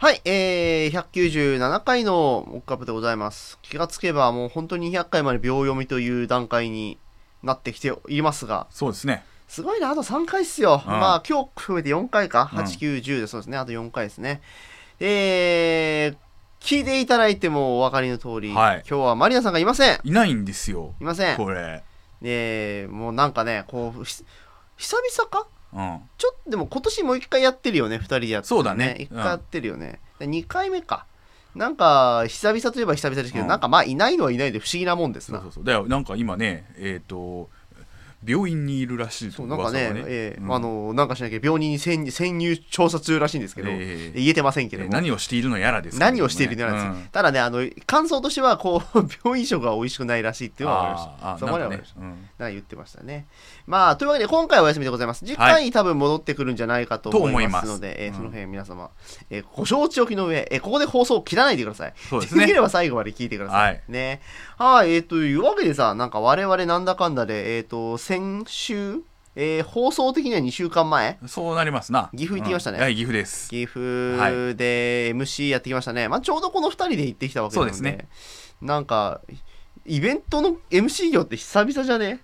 はい、えー、197回のモックアップでございます。気がつけばもう本当に200回まで秒読みという段階になってきていますが、そうですね。すごいな、あと3回っすよ。うんまあ今日含めて4回か、うん8、9、10でそうですね、あと4回ですね。えー、聞いていただいてもお分かりの通り、はい今日はマリナさんがいません。いないんですよ。いません。これ。えー、もうなんかね、こう、ひ久々かうん。ちょっとでも今年もう一回やってるよね、二人でやって、そうだね一回やってるよね。で二回目か。なんか、久々といえば久々ですけど、うんなんかまあ、いないのはいないで不思議なもんですな。そうそうそう。だよ、なんか今ね、えっ、と、病院にいるらしいそうなんかね噂が、えーうん。あのなんかしなきゃ病人に潜潜入調査中らしいんですけど、えー言えてませんけども、何をしているのやらですね。何をしているのやらです、うん。ただねあの感想としてはこう 病院食が美味しくないらしいっていうのは分かりましたそこまでは分かりました、なんか言ってましたね。まあというわけで今回はお休みでございます。次回、多分戻ってくるんじゃないかと思いますのでと思いえーその辺皆様、えーご承知おきの上、えーここで放送を切らないでください。そうですね。できれば最後まで聞いてください、はい。ね。はい。えー、というわけでさなんか我々なんだかんだでえっ、と先週？えー放送的には2週間前？そうなりますな。岐阜行ってきましたね。うん。はい、岐阜です。岐阜で MC やってきましたね、まあ、ちょうどこの2人で行ってきたわけなので。そうですね。なんかイベントの MC 業って久々じゃね？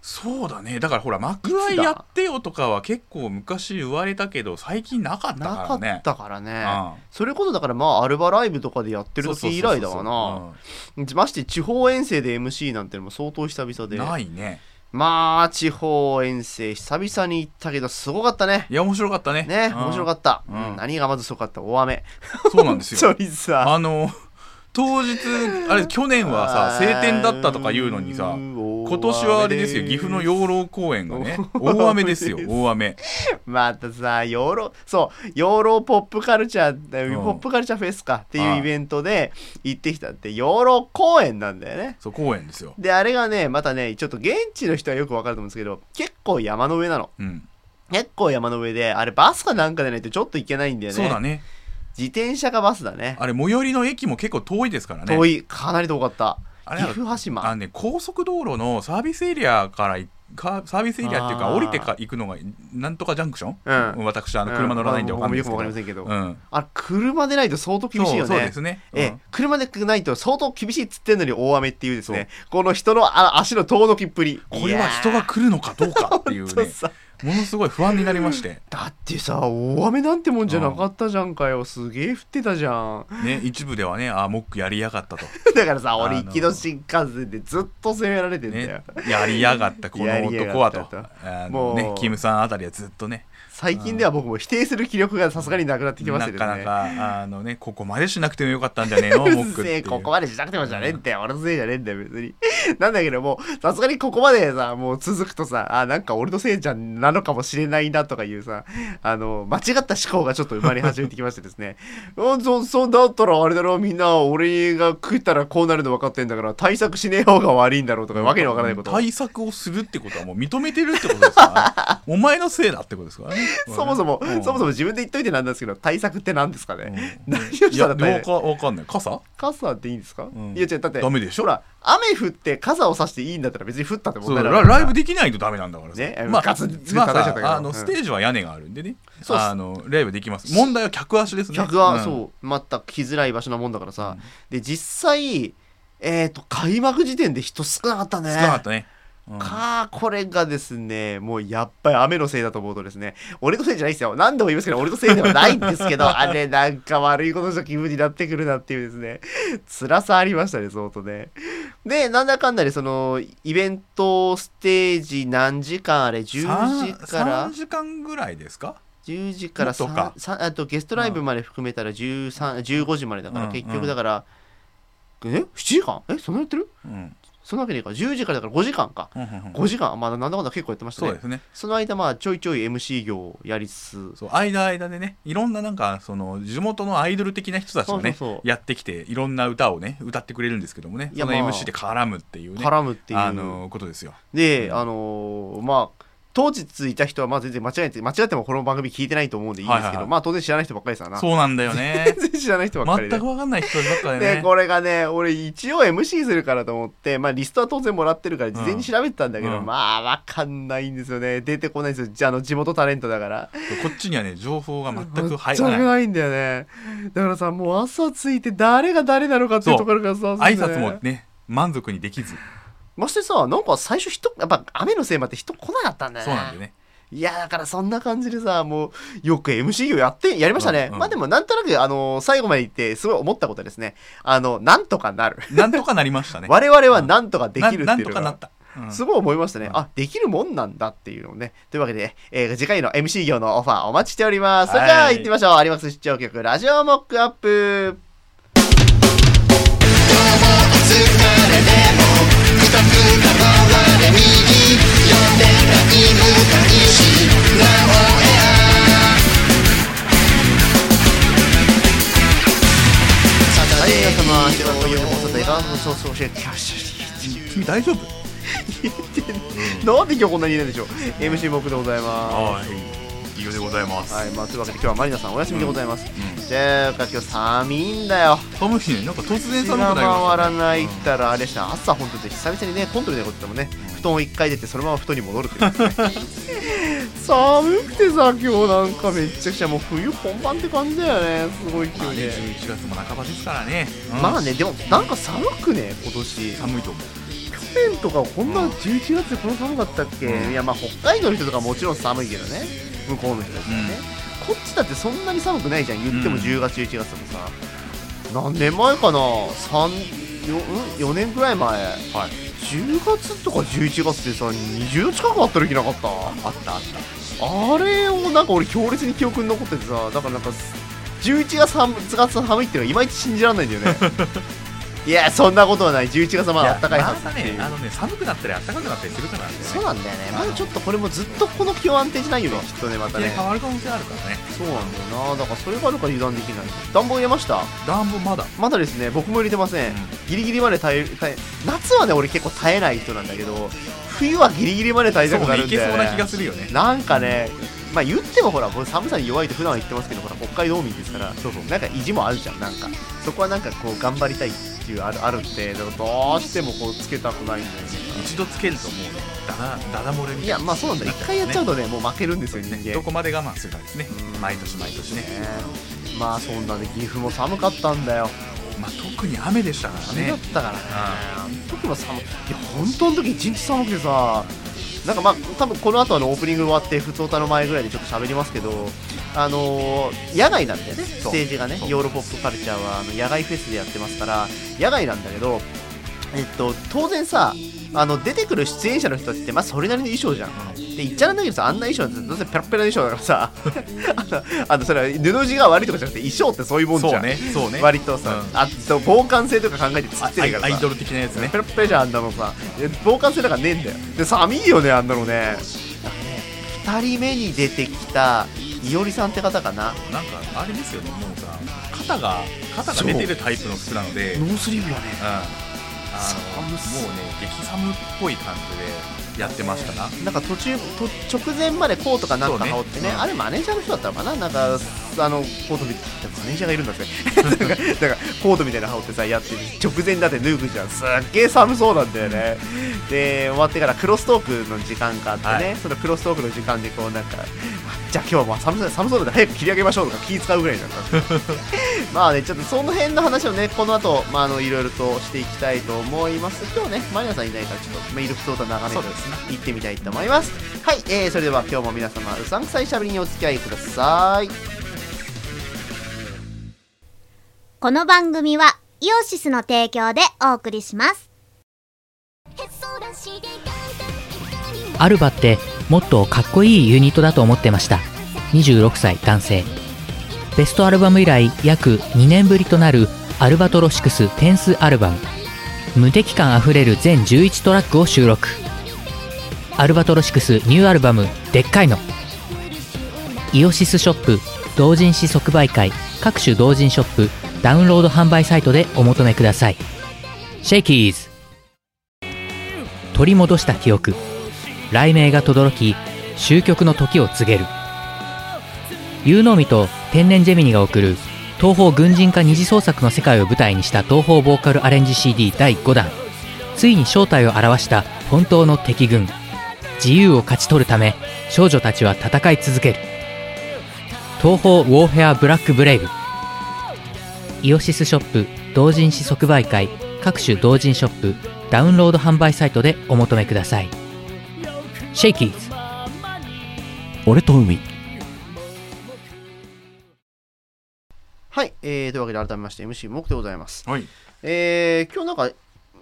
そうだね。だからほら、幕愛やってよとかは結構昔言われたけど、最近なかったなかからね。っ。たからね。うん。それこそだからまあアルバライブとかでやってる時以来だわな。まして地方遠征で MC なんてのも相当久々うんで。ないね。まあ地方遠征久々に行ったけどすごかったねいや、面白かったね。ね面白かっった、うんうん何がまずすごかった？大雨た。そうなんですよ。本当にさあの、当日、あれ、去年はさ、晴天だったとか言うのにさ、今年はあれですよ、岐阜の養老公園がね、大雨ですよ、大雨。またさ養老そう養老ポップカルチャー、うんポップカルチャーフェスかっていうはいイベントで行ってきたって養老公園なんだよねそう、公園ですよ。であれがねまたねちょっと現地の人はよくわかると思うんですけど結構山の上なのうん。結構山の上であれバスかなんかでないとちょっと行けないんだよねそうだね。自転車かバスだね。あれ、最寄りの駅も結構遠いですからね。遠い。かなり遠かった。あれ岐阜羽島。あのね、高速道路のサービスエリアからいかサービスエリアっていうか降りてか行くのがなんとかジャンクション、うん。私あの車乗らないんで分かんないですけど、僕もよくわかりませんけど、うん、あ車でないと相当厳しいよね。そうそうですね、ええうん。車でないと相当厳しいっつってんのに大雨っていうですねこの人のあ足の遠のきっぷり。これは人が来るのかどうかっていうね ものすごい不安になりまして、だってさ大雨なんてもんじゃなかったじゃんかよ。すげえ降ってたじゃん。ね、一部ではねあモックやりやがったと、だからさ俺行きの新幹線でずっと責められてんだよ、ね、やりやがったこの男はと。もうのねキムさんあたりはずっとね最近では僕も否定する気力がさすがになくなってきましたけどね。なかなかあのねここまでしなくてもよかったんじゃねえの？うここまでしなくてもじゃねえんだよ、俺のせいじゃねえんだよ別に。なんだけどもさすがにここまでさもう続くとさあなんか俺のせいじゃなのかもしれないなとかいうさあの間違った思考がちょっと生まれ始めてきましてですね。うんそそうだったらあれだろみんな俺が食ったらこうなるの分かってんだから対策しねえ方が悪いんだろうとかわけのわからないこと対策をするってことはもう認めてるってことですか？らお前のせいだってことですからね そもそも、うん。そもそも自分で言っといてなんですけど対策って何ですかね、うん。何をしたらいや大丈夫わかわかんない。傘？傘っていいんですか、ん。いや違うだってダメでしょ。ほら雨降って傘を差していいんだったら別に降ったって問題ないラライブできないとダメなんだからさ。ねまあ、ガツンまたあのうん。ステージは屋根があるんでね、そうあのライブできます。問題は客足ですね。客は、ん。そうまた来づらい場所なもんだからさ、うん。で実際えっ、と開幕時点で人少なかったね。少なかったね、うん。かあこれがですねもうやっぱり雨のせいだと思うとですね俺のせいじゃないですよ。何度も言いますけど俺のせいではないんですけど あれなんか悪いことした気分になってくるなっていうですね辛さありましたね相当ね。でなんだかんだでそのイベントステージ何時間あれ？10時から？3時間ぐらいですか？10時からもっとか。ささあとゲストライブまで含めたら13 15時までだから、うん結局だから、え？7時間？え？そんなやってる？うんそんなわけねえか10時からだから5時間か。うんうんうん。5時間まだなんだかんだ結構やってましたね。そうですね。その間まあちょいちょい MC 業をやりつつ。そう間間でねいろんななんかその地元のアイドル的な人たちがねやってきていろんな歌をね歌ってくれるんですけどもね。その MC で絡むっていうね絡むっていう、あのことですよ。で、うん。あのーまあ当日いた人はまあ全然間違えて間違ってもこの番組聞いてないと思うんでいいんですけど、はいはいはい。まあ当然知らない人ばっかりですからな。そうなんだよね。全然知らない人ばっかりで全く分かんない人ばっかりでねこれがね俺一応 MC するからと思って、まあ、リストは当然もらってるから事前に調べてたんだけど、うん。まあわかんないんですよね。出てこないんですよ。じゃああの地元タレントだから。こっちにはね情報が全く入全らない。くないんだよね。だからさもう朝着いて誰が誰なのかっていうところからさ挨拶もね満足にできずましてさなんか最初人やっぱ雨のせいもあって人来なかったんだよね。そうなんだよね。いやだからそんな感じでさもうよく MC 業やってやりましたね、うんうん。まあでもなんとなくあの最後まで言ってすごい思ったことはですね。あのなんとかなる。なんとかなりましたね。我々はなんとかできるっていうななんのがとかなった、うん。すごい思いましたね。うん。あ、できるもんなんだっていうのをね。というわけで、えー次回の MC 業のオファーお待ちしております。それじゃあはい行ってみましょう。有馬出張曲ラジオモックアップ。君大丈夫なんで今日こんなにいるんでしょう。MC 僕でございまはい。い。いようでございます、すはい。まあというわけで今日はマリナさんお休みでございます、うん。じゃあ今日寒いんだよ。寒いね。なんか突然寒くなりました、ね、回らないったらあれでした。朝本当に久々にねコントでことでもね布団を一回出てそのまま布団に戻るっていう。ね 寒くてさ今日なんかめっちゃくちゃもう冬本番って感じだよね。すごいまあね勢いで、11月も半ばですからね、うん。まあねでもなんか寒くね今年。寒いと思う。去年とかこんな11月でこの寒かったっけ、うん。いやまあ北海道の人とかもちろん寒いけどね。向こうの人たちはね、こっちだってそんなに寒くないじゃん言ってもうん。10月11月とかさ、何年前かな？3 4, 4年くらい前。はい10月とか11月ってさ20度近くあった時なかった？あったあった。あれをなんか俺強烈に記憶に残っててさだからなんか11月寒月寒いっていうのはいまいち信じられないんだよね いやそんなことはない。11月はまだ暖かいはずまだっていう。ねあのね寒くなったり暖かくなったりするからね。そうなんだよね。まだちょっとこれもずっとこの気温安定じゃないよねきっとねまたね。変わる可能性あるからね。そうなんだよな。だからそれがあるから油断できない。暖房入れました？暖房まだ。まだですね。僕も入れてません、うん。ギリギリまで耐え耐え夏はね俺結構耐えない人なんだけど冬はギリギリまで耐えたくなるんだよ、ね、そうね。いけそうな気がするよね。なんかねまあ言ってもほら僕寒さに弱いと普段は言ってますけどほら北海道民ですからそうそう。なんか意地もあるじゃんなんか。そこはなんかこう頑張りたいっていうあるあるってどうしてもこうつけたくないんだよね。一度つけるともうねダダダダ漏れみたいな。いやまあそうなんだ。一回やっちゃうとねもう負けるんですよ人間。どこまで我慢するかですね。うん。毎年毎年ね。ね。まあそんなね岐阜も寒かったんだよ。まあ特に雨でしたから雨だっねたからね。あの時も寒い。いや本当の時一日寒くてさなんかまあ多分この後あのオープニング終わって普通歌の前ぐらいでちょっと喋りますけどあのー野外なんだよね。ステージがね。ヨーロポップカルチャーは。あの野外フェスでやってますから野外なんだけどえっと当然さあの出てくる出演者の人たちってまあそれなりの衣装じゃん。で言っちゃなんだけどさあんな衣装なんてどうせペラペラの衣装だからさ あのあのそれは布地が悪いとかじゃなくて衣装ってそういうもんじゃそうんねそうね。割とさ、うん。あと防寒性とか考えて作あってるからさ。アイドル的なやつね。ペラペラじゃんあんなのさ。で防寒性なんかねえんだよ。で寒いよねあんなのね。なんかね2人目に出てきたいおりさんって方かな。なんかあれですよねもうさ肩が肩が出てるタイプの服なので。う。んノースリーブよね。うもうね激寒っぽい感じで。やってましたな。なんか途中と直前までコートかなんか羽織ってねうん。あれマネージャーの人だったのかな？なんかあのコートみたいなマネージャーがいるんだって なんかなんかコートみたいなの羽織ってさやって直前だって脱ぐじゃん。すっげえ寒そうなんだよね。で終わってからクロストークの時間があってね、はい。そのクロストークの時間でこうなんか じゃあ今日はまあ寒そう寒そうなんで早く切り上げましょうとか気使うぐらいなんだ まあねちょっとその辺の話をねこの後、まああのいろいろとしていきたいと思います。今日ねマリナさんいないからちょっとメール普通と長めですね行ってみたいと思います。はい、えー、それでは今日も皆様うさんくさいしゃべりにお付き合いください。この番組はイオシスの提供でお送りします。アルバってもっとかっこいいユニットだと思ってました。26歳男性。ベストアルバム以来約2年ぶりとなるアルバトロシクステンスアルバム。無敵感あふれる全11トラックを収録アルバトロシクスニューアルバム「でっかいの」イオシスショップ同人誌即売会各種同人ショップダウンロード販売サイトでお求めください。シェイキーズ取り戻した記憶雷鳴が轟き終局の時を告げる。有能美と天然ジェミニが送る東方軍人化二次創作の世界を舞台にした東方ボーカルアレンジ CD 第5弾。ついに正体を表した本当の敵軍。自由を勝ち取るため少女たちは戦い続ける。東方ウォーフェアブラックブレイブ。イオシスショップ同人誌即売会各種同人ショップダウンロード販売サイトでお求めください。シェイキーズ。俺と海。はい、えー、というわけで改めまして MC モクでございます。はい。えー、今日なんか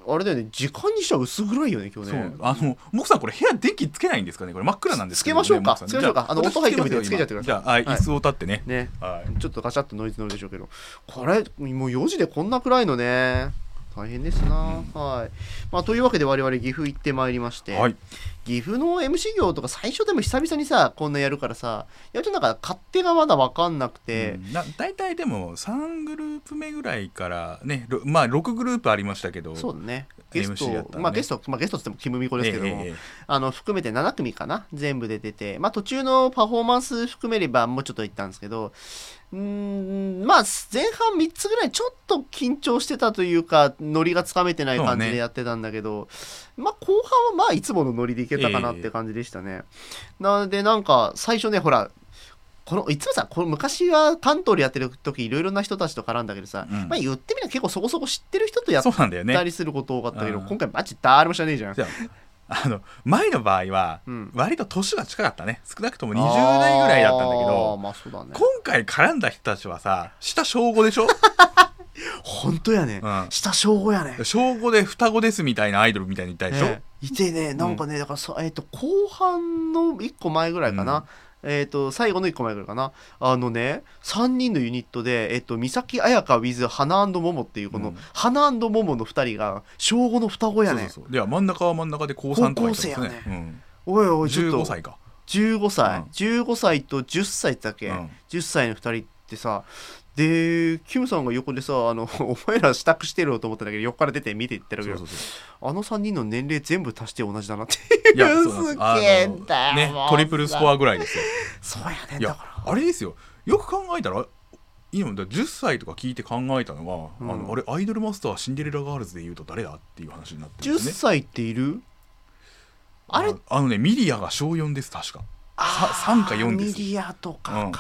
あれだよね時間にしては薄暗いよね今日ね。あのモクさんこれ部屋電気つけないんですかねこれ。真っ暗なんですけど、ね、つけましょうか。つけましょうか。あの音入ってみてつけちゃってください。じゃあ、はいはい。椅子を立ってね。ね。はい。ちょっとガチャッとノイズ乗るでしょうけど。これもう4時でこんな暗いのね大変ですな、はい、まあ、というわけで我々岐阜行ってまいりまして、はい。岐阜の MC 業とか最初でも久々にさこんなやるからさやるとなんか勝手がまだ分かんなくて、うん。な大体でも3グループ目ぐらいからねろまあ6グループありましたけどそうだねゲスト、ね。まあゲスト、まあ、ゲストっつってもキムミコですけども、えあの含めて7組かな全部で出て、まあ、途中のパフォーマンス含めればもうちょっといったんですけどうーんまあ前半3つぐらいちょっと緊張してたというかノリがつかめてない感じでやってたんだけど、まあ後半はまあいつものノリでいけたかなって感じでしたね、なのでなんか最初ねほらこのいつもさこの昔は関東でやってる時いろいろな人たちと絡んだけどさ、うん。まあ言ってみれば結構そこそこ知ってる人とやったりすること多かったけど、うん今回マジ誰も知らねえじゃんああの前の場合はうん。割と年が近かったね。少なくとも20代ぐらいだったんだけどまあそうだね。今回絡んだ人たちはさ下小5でしょ、本当やね、うん。下小5やね。小5で双子ですみたいなアイドルみたいに言ったでしょ、ねいてねなんかね、だからそ、えっと後半の1個前ぐらいかな、えっと最後の1個前ぐらいかな。あのね3人のユニットで、えっと三崎彩香 with 花桃っていうこの、うん。花桃の2人が小5の双子やね。そうそうそう。では真ん中は真ん中で高3とか言ってます高校ね。生やおいおいちょっと。15歳か。15歳、うん。15歳と10歳だっけ、うん。10歳の2人ってさでキムさんが横でさあの お前ら支度してるよと思ったんだけど横から出て見ていってるけどあの3人の年齢全部足して同じだなって。い うす。すげえんだよねトリプルスコアぐらいですよ。そうやねんいやだから。あれですよ。よく考えたら今だ10歳とか聞いて考えたのが、うんあのあれアイドルマスターシンデレラガールズで言うと誰だっていう話になってるん10ですね。歳っている？あれ？あのねミリアが小4です確か。さ3か4です。ミリアとかか、うん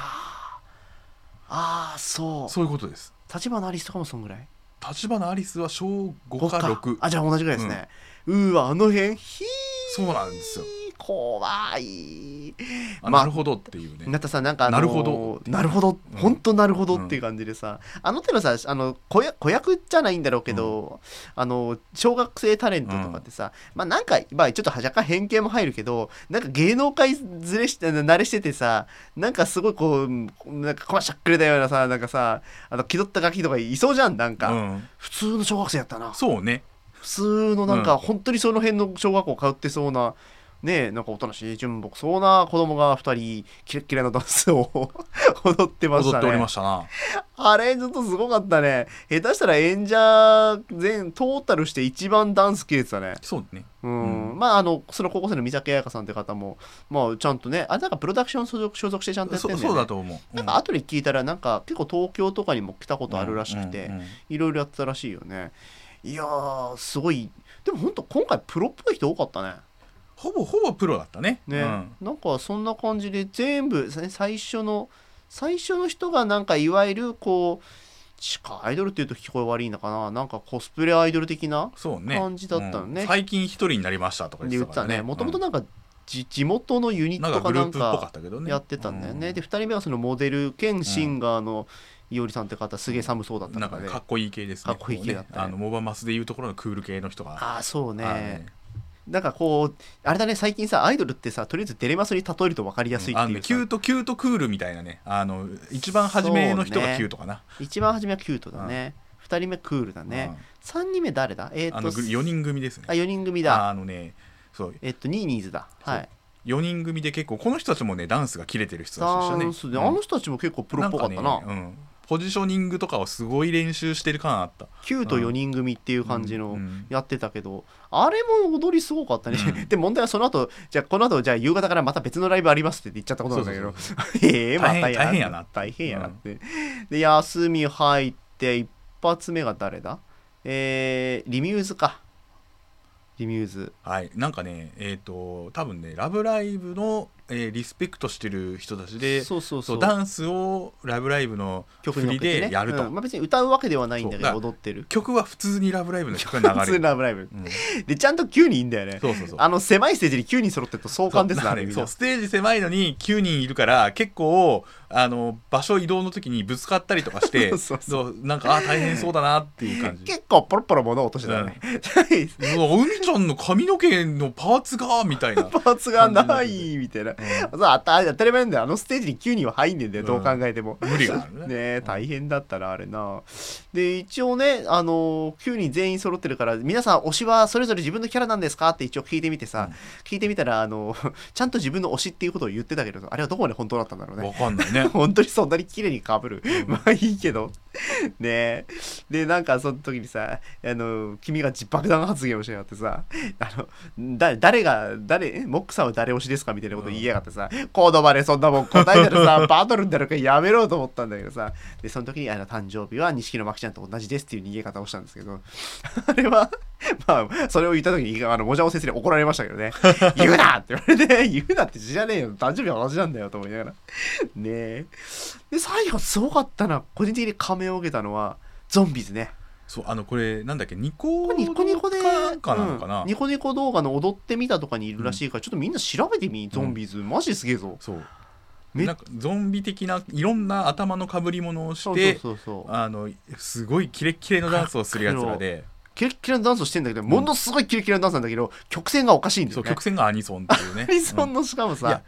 ああそう。そういうことです。立花アリスとかもそんぐらい？立花アリスは小5 5か。6あじゃあ同じぐらいですね、うーわあの辺？ひそうなんですよ。ー怖い。あまあなるほどっていうね。なったさなんか、あのーなるほどなるほど。うん本当なるほどっていう感じでさ、あの手のさあの子役じゃないんだろうけど、あの小学生タレントとかってさ、まあなんか、まあ、ちょっと若干偏見も入るけどなんか芸能界ずれして慣れしててさなんかすごいこうなんかこしゃっくれたようなさなんかさあの気取ったガキとかいそうじゃんなんか、うん、普通の小学生やったな。そうね。普通のなんか、うん。本当にその辺の小学校通ってそうなねえなんかおとなしい純朴そうな子供が2人キレッキレのダンスを 踊ってました踊っておりまねしたな。あれちょっとすごかったね。下手したら演者全トータルして一番ダンス切れてたね。そうね。うん、うん。まああのその高校生の三崎彩香さんって方もまあちゃんとねあなんかプロダクション所属所属してちゃんとやってんだよね。そそうだと思う。なんか後で聞いたらなんか結構東京とかにも来たことあるらしくて、うんうんうん。いろいろやってたらしいよね。いやーすごい。でも本当今回プロっぽい人多かったねほぼほぼプロだったね。ね、うん。なんかそんな感じで全部さ最初の最初の人がなんかいわゆるこう地下アイドルっていうと聞こえ悪いのかな。なんかコスプレアイドル的な感じだったのね。うん。最近一人になりましたとかで言ってたね。ね。もともとうんなんかじ地元のユニットかなんかやってたんだよね、うん。で2人目はそのモデル兼シンガーのいおりさんって方すげえ寒そうだったなんので、かねかっこいい系ですね。かっこいい系だったね。あのモバマスでいうところのクール系の人が。ああそうねなんかこうあれだね最近さアイドルってさとりあえずデレマスに例えると分かりやすいってあのねいうさ。キュートキュートクールみたいなねあの一番初めの人がキュートかな、一番初めはキュートだね、2人目クールだね、3人目誰だ？えーっとあの4人組ですね。あ4人組だ。あのねそう。えっとニーニーズだ。はい。4人組で結構この人たちもねダンスが切れてる人たちでしたね。ダンスで、うんあの人たちも結構プロっぽかったな。ねうんポジショニングとかをすごい練習してる感あった。9と4人組っていう感じのうんうん。やってたけど、あれも踊りすごかったね、うん。で問題はその後じゃあこの後じゃあ夕方からまた別のライブありますって言っちゃったことなんだけど。ええまた大変大変やな。大変やなって、で休み入って一発目が誰だ？えー、リミューズか。リミューズ。はい。なんかねえっ、と多分ね「ラブライブ!」の、えーリスペクトしてる人たちでそうそうそそううダンスを「ラブライブ!」の曲振りでやると、うん。まあ、別に歌うわけではないんだけど踊ってる。曲は普通に「ラブライブ!」の曲が普通流れる、のラブライブ。うん。でちゃんと9人いんだよね。そうそうそう。あの狭いステージに9人揃ってると壮観ですねそうあれそうステージ狭いのに9人いるから結構あの場所移動の時にぶつかったりとかして そうそうそう。なんかあ大変そうだなっていう感じ。結構ポロポロ物落としてたよね、うわ海ちゃん。の髪の毛のパーツがみたいな、パーツがないみたいな、そうあた当たり前なんだよあのステージに9人は入んねんだよ、どう考えても。無理があるね。ねえ大変だったなあれな。で一応ねあの9人全員揃ってるから皆さん推しはそれぞれ自分のキャラなんですか？って一応聞いてみてさ、聞いてみたらあの ちゃんと自分の推しっていうことを言ってたけどあれはどこまで本当だったんだろうね。わかんないね。本当にそんなに綺麗にかぶる、まあいいけど ね。えでなんかその時にさあの君が爆弾発言をしやがってさあのだ誰が誰えモックさんは誰推しですか？みたいなこと言いやがってさ、コードまでそんなもん答えたらさ バトルになるからやめろと思ったんだけどさ。でその時にあの誕生日は錦野真紀ちゃんと同じですっていう逃げ方をしたんですけど。あれは まあそれを言った時にあのもじゃお先生に怒られましたけどね。言うなって言われて 言うなって知らねえよ。誕生日は同じなんだよと思いながら。ねえ。で最後すごかったな個人的に仮面を受けたのはゾンビズね。そうあのこれなんだっけニコニコニコでかなのかな、うん。ニコニコ動画の踊ってみたとかにいるらしいから、ちょっとみんな調べてみゾンビズ、マジですげえぞ。そう。めなんかゾンビ的ないろんな頭のかぶり物をしてすごいキレッキレのダンスをするやつらでキレッキレのダンスをしてんだけど、ものすごいキレッキレのダンスなんだけど曲線がおかしいんだよね。そう曲線がアニソンっていうね。アニソンのしかもさ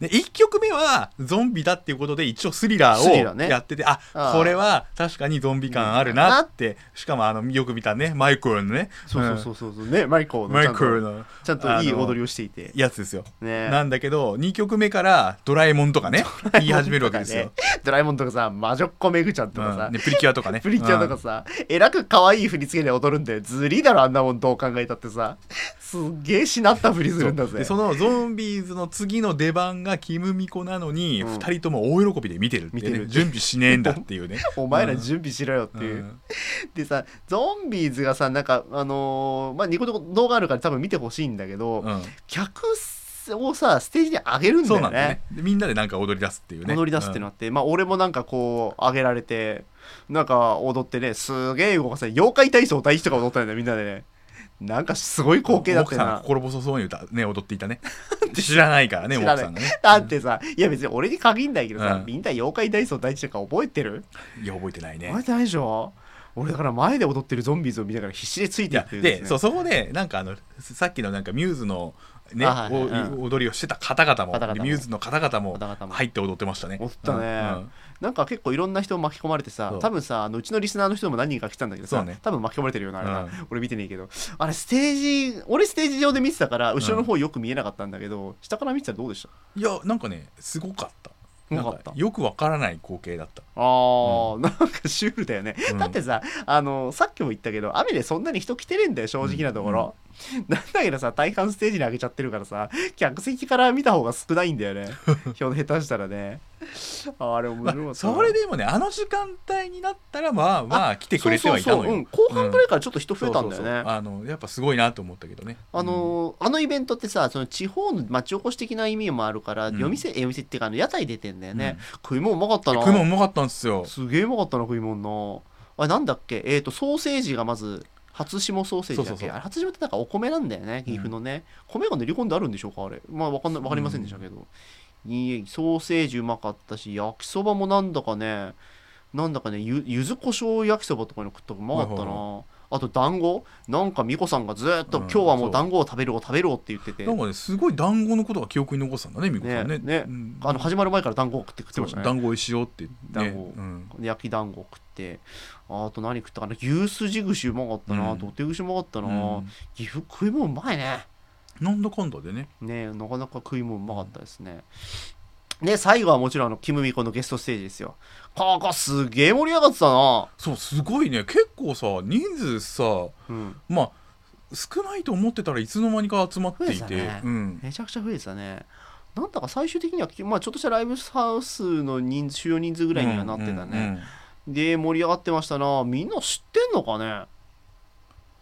で1曲目はゾンビだっていうことで一応スリラーをやってて、あああこれは確かにゾンビ感あるなって、しかもあのよく見たねマイクルのね。そうそうそうそうねマイコうん。マイクルのちゃんといい踊りをしていて。やつですよ、ね。なんだけど2曲目からドラえもんとかね言い始めるわけですよ、ドラえもんとかさ魔女っ子めぐちゃんとかさ、うん。ね、プリキュアとかね。プリキュアとかさ、えらく可愛い振り付けで踊るんでずりーだろあんなもんどう考えたってさ。すっげえしなった振りするんだぜ。でそのゾンビーズの次の出番がキムミコなのに、うん。2人とも大喜びで見てるって、ね、見てる準備しねえんだっていうね。お前ら準備しろよっていう、うん。でさゾンビーズがさなんかあのーまあニコニコ動画あるから多分見てほしいんだけど、うん。客をさステージに上げるんだよね。ね。でみんなでなんか踊り出すっていうね。踊り出すってなって、まあ俺もなんかこう上げられてなんか踊ってねすげえ動かせ妖怪体操第一とか踊ったんだよみんなでねなんかすごい光景だった奥さんが心細そうに歌ね踊っていたね。知らないからね奥さんがね。だってさいや別に俺に限んないけどさ、うん。みんな妖怪体操第一とか覚えてる？いや覚えてないね。覚えてないでしょ俺だから前で踊ってるゾンビーズを見ながら必死でついていってです、ね、でそうそこでなんかあのさっきのなんかミューズのね、あはい踊りをしてた方々もミューズの方々も入って踊ってましたね。踊ったね。うんなんか結構いろんな人巻き込まれてさ多分さあのうちのリスナーの人も何人か来たんだけどさ、ね。多分巻き込まれてるよなあれな、うん。俺見てねえけど。あれステージ俺ステージ上で見てたから後ろの方よく見えなかったんだけど、下から見てたらどうでした？いやなんかねすごかった。すごかった？なんかよくわからない光景だった。あー、なんかシュールだよね、うん。だってさあのさっきも言ったけど雨でそんなに人来てねえんだよ正直なところ、なんだけどさ体感ステージに上げちゃってるからさ客席から見た方が少ないんだよね。下手したらね あれ面まあ、白かったな。それでもねあの時間帯になったらまあまあ来てくれてはいたのよ。そうそうそう。うん、後半ぐらいからちょっと人増えたんだよね、そうそうそうあのやっぱすごいなと思ったけどね。あのーあのイベントってさその地方の町おこし的な意味もあるから、うん。夜店夜店っていうかあの屋台出てんだよね、うん。食い物うまかったな。食い物うまかったんですよ。すげえうまかったな食い物な。あれなんだっけ？えっ、とソーセージがまず初霜ソーセージだっけ？そうそうそう。あれ初霜ってなんかお米なんだよね岐阜のね、米が練り込んであるんでしょうかあれ。まあわかんないわかりませんでしたけど、ソーセージうまかったし焼きそばもなんだかねなんだかねゆゆずこしょう焼きそばとかの食ったらうまかったな、はいはいあと団子。なんか美子さんがずーっと、うん今日はもう団子を食べるを食べるをって言ってて。なんかねすごい団子のことが記憶に残ってたんだねみこさんねねね。うん。あの始まる前から団子を食って食ってましたね。団子おいしいよってね。団子うん。焼き団子食って。あと何食ったかな。牛すじ串うまかったな、うん。土手串うまかったな、うん。岐阜食い物うまいねなんだかんだでね。ねなかなか食い物うまかったですね。で最後はもちろんあのキムミコのゲストステージですよ。ここすげえ盛り上がってたな。そうすごいね。結構さ人数さうん。まあ少ないと思ってたらいつの間にか集まっていて、うん、めちゃくちゃ増えてたね。なんだか最終的には、まあ、ちょっとしたライブハウスの人数主要人数ぐらいにはなってたね、で盛り上がってましたな。みんな知ってんのかね？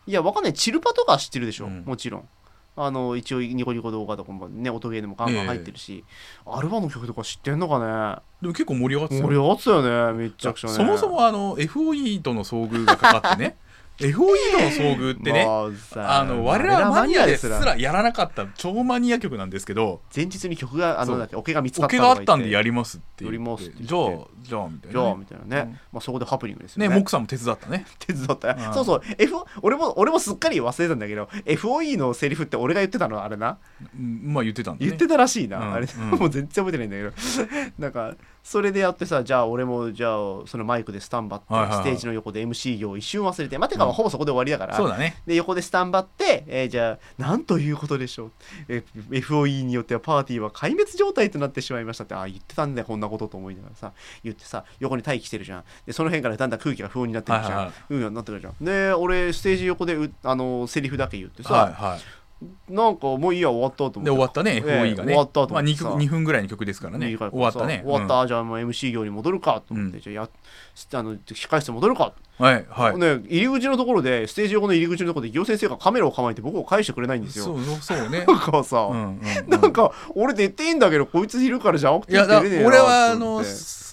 いやわかんない。チルパとかは知ってるでしょ、うん。もちろんあの一応ニコニコ動画とかもね音ゲーでもガンガン入ってるし、アルバの曲とか知ってんのかでも結構盛り上がってたよね。盛り上がってたよねめっちゃくちゃね。そもそもあの FOE との遭遇がかかってね FOE との遭遇ってね、まあの我らマニアですららやらなかった超マニア曲なんですけど前日に曲があのだっけオケが見つかオケったとか言ってがあったんでやりますって言って。じゃあじゃあみたいなね。じゃあみたいなね、まあ、そこでハプニングですよね。ねモクさんも手伝ったね。手伝った。そうそう。F 俺も俺もすっかり忘れたんだけど FOE のセリフって俺が言ってたのあれな。うん。まあ言ってたんだね。言ってたらしいな、うん。あれ、うん。もう全然覚えてないんだけど。なんかそれでやってさじゃあ俺もじゃあそのマイクでスタンバって、はいはいはい。ステージの横で MC 業を一瞬忘れてまあてかうん。ほぼそこで終わりだから、そうだね。で横でスタンバって、えーじゃあなんということでしょう、え FOE によってはパーティーは壊滅状態となってしまいましたってああ言ってたんだよこんなことと思いながらさ。言ってさ横に待機してるじゃん。でその辺からだんだん空気が不穏になってくるじゃん、はいはいうんなってくるじゃん。で俺ステージ横でうあのセリフだけ言ってさ、はいはいなんかもういいや終わったと思ってで終わったね。ええ FOE がね。終わったとまあ 2, さ曲2分ぐらいの曲ですからね。終わったね。終わった、じゃあもう MC 業に戻るかと思って、うん。じゃあやあの控室戻るか、うんはいはい。ね、入り口のところでステージ横の入り口のところで行先生がカメラを構えて僕を返してくれないんですよ。そうそうね。なんかさ、うんうんうん。なんか俺出ていいんだけどこいついるからじゃなくていやだ俺はあの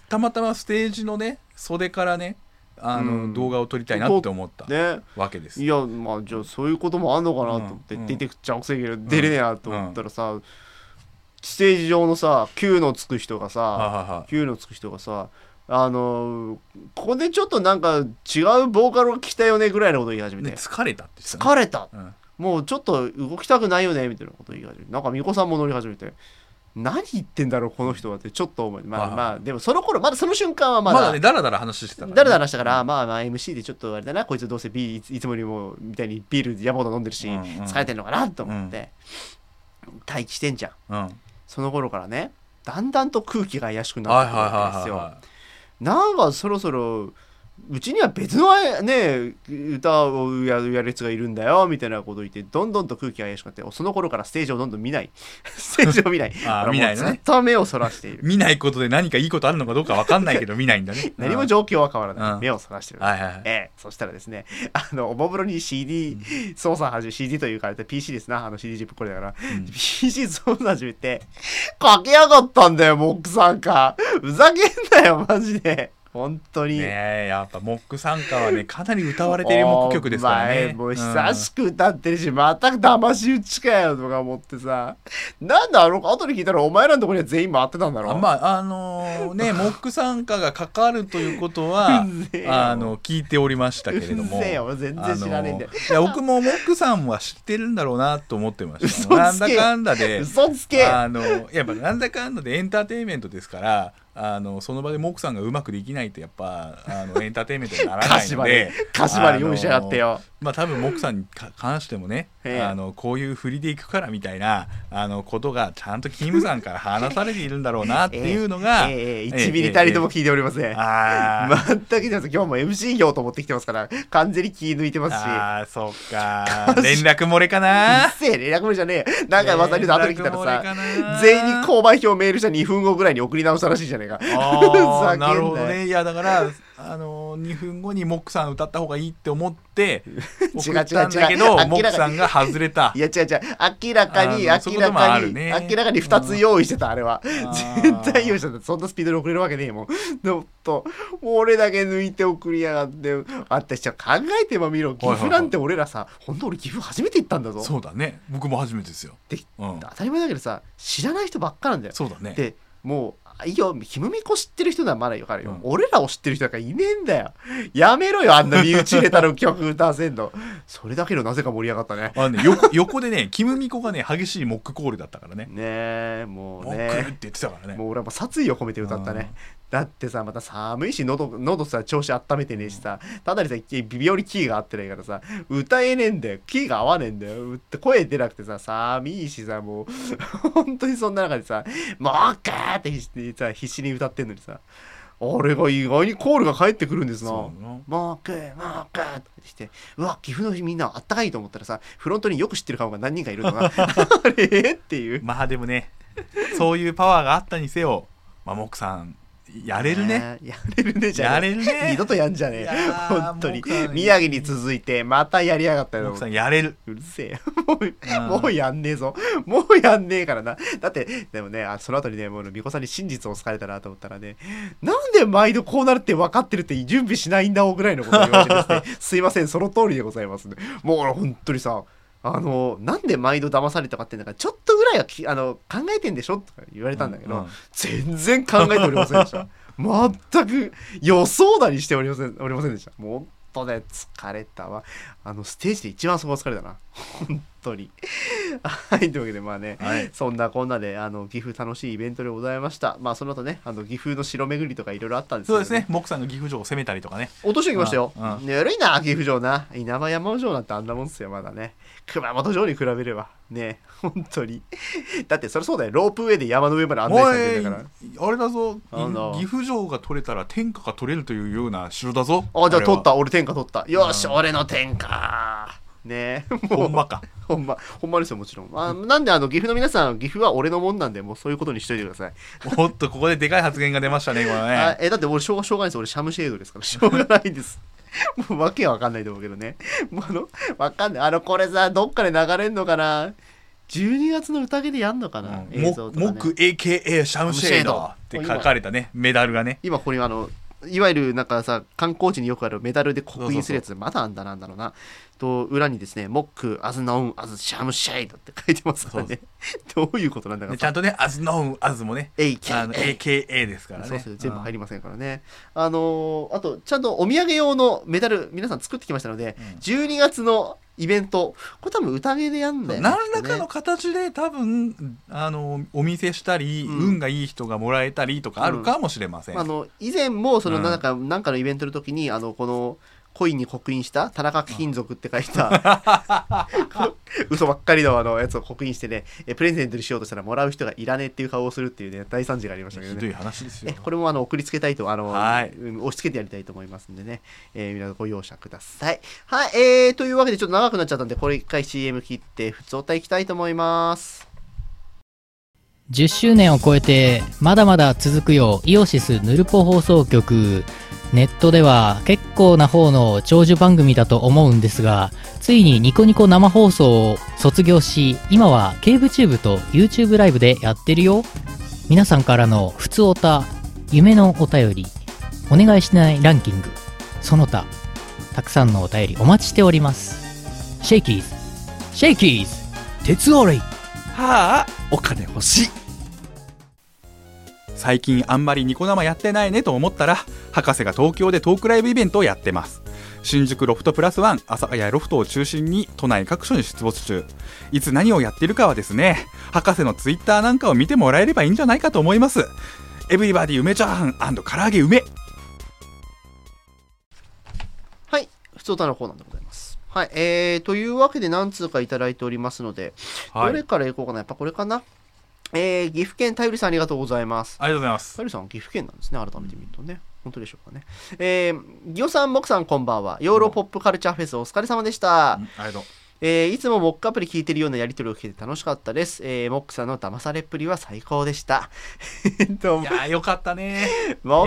たまたまステージのね袖からねあの、うん。動画を撮りたいなって思ったね。わけです。いやまあじゃあそういうこともあんのかなと思って、うん出てくっちゃくせえけど出れねえなと思ったらさ、ステージ上のさ Q のつく人がさ、Q のつく人がさあのここでちょっとなんか違うボーカルが来たよねぐらいのこと言い始めて、で疲れたってね。疲れた。うん。もうちょっと動きたくないよねみたいなこと言い始めて。なんか美子さんも乗り始めて何言ってんだろうこの人はってちょっと思いまあはいまあでもその頃まだその瞬間はままだだねだらだら話してたからね。誰だ話したから、まあまあ MC でちょっとあれだなこいつどうせビールいつもよりもみたいにビール山ほど飲んでるし、うんうん。疲れてんのかなと思って、待機してんじゃん。うん。その頃からねだんだんと空気が怪しくなってくるはいはいわけですよ、なんかそろそろうちには別のね歌をやるやるやつがいるんだよみたいなことを言ってどんどんと空気が怪しくなってその頃からステージをどんどん見ない。ステージを見ない。あ見ないのね。ずっと目をそらしている。見ないことで何かいいことあるのかどうかわかんないけど 見ないんだね。何も状況は変わらない、うん。目をそらしてる、はいはいはい。ええ、そしたらですね、あの、おもむろに CD 操作始め、CD というか、あれ PC ですな、あの CD ジップこれだから、ん。PC 操作始めて、かけやがったんだよ、モックさんか。ふざけんなよ、マジで。本当に。ねえやっぱモック参加はねかなり歌われているモック曲ですからね。お前もう久しく歌ってるし、また騙し討ちかよとか思ってさ。なんだあの後で聞いたらお前らのところには全員回ってたんだろあまああのーね モック参加がかかるということはあの聞いておりましたけれども。全然知らねえんだよ。あのーいや僕もモックさんは知ってるんだろうなと思ってまし嘘たつけ。なんだかんだで。嘘つけ。あのやっぱなんだかんだでエンターテインメントですからあのその場でモックさんがうまくできないとやっぱあの エンターテインメントになら歌ないので用意しやがってよ。まあ多分モクさんにか関してもね、ええあのこういう振りでいくからみたいなあのことがちゃんとキムさんから話されているんだろうなっていうのが、ええ。ええ。1ミリたりとも聞いておりません、あー、全く聞いてます今日も MC 業と思ってきてますから完全に気抜いてますし。あーそっか。連絡漏れかな？うっせえ連絡もじゃねえ。よなんかまさに後で来たらさ全員に購買表メールした2分後ぐらいに送り直したらしいじゃねえか。あ ふざけんなよ。ーなるほどね。いやだからあの2分後にモックさん歌った方がいいって思って 送ったんだけ違う違う違う。どモックさんが外れた。いや違う違う明らかに明らかに、ね明らかに2つ用意してたあれは。ー絶対用意してた。そんなスピードで送れるわけねえもん。でもと俺だけ抜いて送りやがって。あったし考えてもみろ。岐阜なんて俺らさ本当俺岐阜初めて行ったんだぞ。そうだね。僕も初めてですよ、でうん。当、たり前だけどさ知らない人ばっかなんだよ。そうだね。でもうあいいよひむみこ知ってる人ならまだよかるよ、うん。俺らを知ってる人なんかいねえんだよ。やめろよあんな身内ネタの曲歌わせんの。それだけでなぜか盛り上がったね。あのね、横横でね、キムミコがね、激しいモックコールだったからね。ねえもうモックってね言ってたからね。もう俺はもう殺意を込めて歌ったねだってさまた寒いし喉喉さ調子温めてねえしさ。ただにさ微妙にキーが合ってないからさ歌えねえんだよ。キーが合わねえんだよ。って声出なくてさ寒いしさもう 本当にそんな中でさ「もうかー!」って必死にさ必死に歌ってんのにさあれが意外にコールが返ってくるんですな。な。もうくーもうくーってしてうわ岐阜のみんなあったかいと思ったらさフロントによく知ってる顔が何人かいるのが あれ？っていう。まあでもねそういうパワーがあったにせよまあモクさんやれるね。やれるねじゃあやれるね。二度とやんじゃねえ。本当に。宮城に続いてまたやりやがったよ。さんやれる。うるせえよ。もううん。もうやんねえぞ。もうやんねえからな。だってでもねあその後にねもう美子さんに真実を好かれたなと思ったらねなんで毎度こうなるって分かってるって準備しないんだおぐらいのことを言われてですね。すいませんその通りでございますね。もう俺本当にさあのなんで毎度騙されたかってんだからちょっとぐらいはきあの考えてんでしょとか言われたんだけど、うんうん。全然考えておりませんでした。全く予想だにしておりませんおりませんでした。もう本当ね疲れたわ。あのステージで一番そこが疲れたな。本当に はいというわけでまあね、はいそんなこんなであの岐阜楽しいイベントでございましたまあその後ねあの岐阜の城巡りとかいろいろあったんですけど、そうですねモクさんの岐阜城を攻めたりとかね落としてきましたよ。うんうんぬるいな、岐阜城な。稲葉山城なんてあんなもんっすよ、まだね。熊本城に比べれば。ね本当に。だってそれそうだよ。ロープウェイで山の上まで案内おされていんだから。あれだぞ岐阜城が取れたら天下が取れるというような城だぞあ、じゃあ取った。俺天下取った。よし、うん俺の天下。ねもう ほんまかほんま、ほんまですよ、もちろん。あなんで、あの、岐阜の皆さん、岐阜は俺のもんなんで、もうそういうことにしといてください。おっとここででかい発言が出ましたねこれね あえ、だって俺、しょうしょうがないです。俺、シャムシェードですから。しょうがないです。もう、わけわかんないと思うけどね。もう、あの、わかんない。あの、これさ、どっかで流れんのかな ?12 月の宴でやんのかな、映像とか、ね。モク AKA シャムシェードって書かれたねメダルがね今ここにあのいわゆるなんかさ観光地によくあるメダルで刻印するやつまだあんだなんだろうなと裏にですね「モックアズノンアズシャムシェイド」って書いてますからね。どういうことなんだか。でちゃんとね「as known as」もね AKA あの AKA ですからね。そう全部入りませんからね。あのーあとちゃんとお土産用のメダル皆さん作ってきましたので、うん。12月のイベント。これ多分宴でやんだよね。何らかの形で多分あのお見せしたり、うん。運がいい人がもらえたりとかあるかもしれません、あの以前もそのうん。なんか,、なんかのイベントの時にあのこのコインに刻印した？田中貴金属って書いた。嘘ばっかりのあのやつを刻印してねえプレゼントにしようとしたらもらう人がいらねえっていう顔をするっていうね大惨事がありましたけどね。ひどい話ですよ。えこれもあの送りつけたいとあの、はい。うん押し付けてやりたいと思いますんでね、えー皆さんご容赦ください。はいえー、というわけでちょっと長くなっちゃったんでこれ一回 CM 切って普通おたいきたいと思います。10周年を超えてまだまだ続くよイオシスヌルポ放送局ネットでは結構な方の長寿番組だと思うんですがついにニコニコ生放送を卒業し今は CaveTube と YouTube ライブでやってるよ。皆さんからの普通おた夢のお便りお願いしないランキング。その他たくさんのお便りお待ちしております。シェイキーズ。シェイキーズ。鉄アレイ。はあお金欲しい最近あんまりニコ生やってないねと思ったら博士が東京でトークライブイベントをやってます。新宿ロフトプラスワン阿佐ヶ谷ロフトを中心に都内各所に出没中。いつ何をやってるかはですね博士のツイッターなんかを見てもらえればいいんじゃないかと思います。エブリバディ梅チャーハン唐揚げ梅。はい、普通歌のコーナーでございます。はい、えー、というわけで何通かいただいておりますので、どれからいこうかな、やっぱこれかな？えー、岐阜県頼りさんありがとうございます。ありがとうございます頼りさんは岐阜県なんですね、改めて見るとね。本当でしょうかね。えー、ギオさん、モクさん、こんばんは。ヨーロポップカルチャーフェスお疲れ様でした。ありがとうえーいつもモックアプリ聞いてるようなやり取りを聞けて楽しかったです。えーモックさんの騙されっぷりは最高でした。えっとい、やーよかったね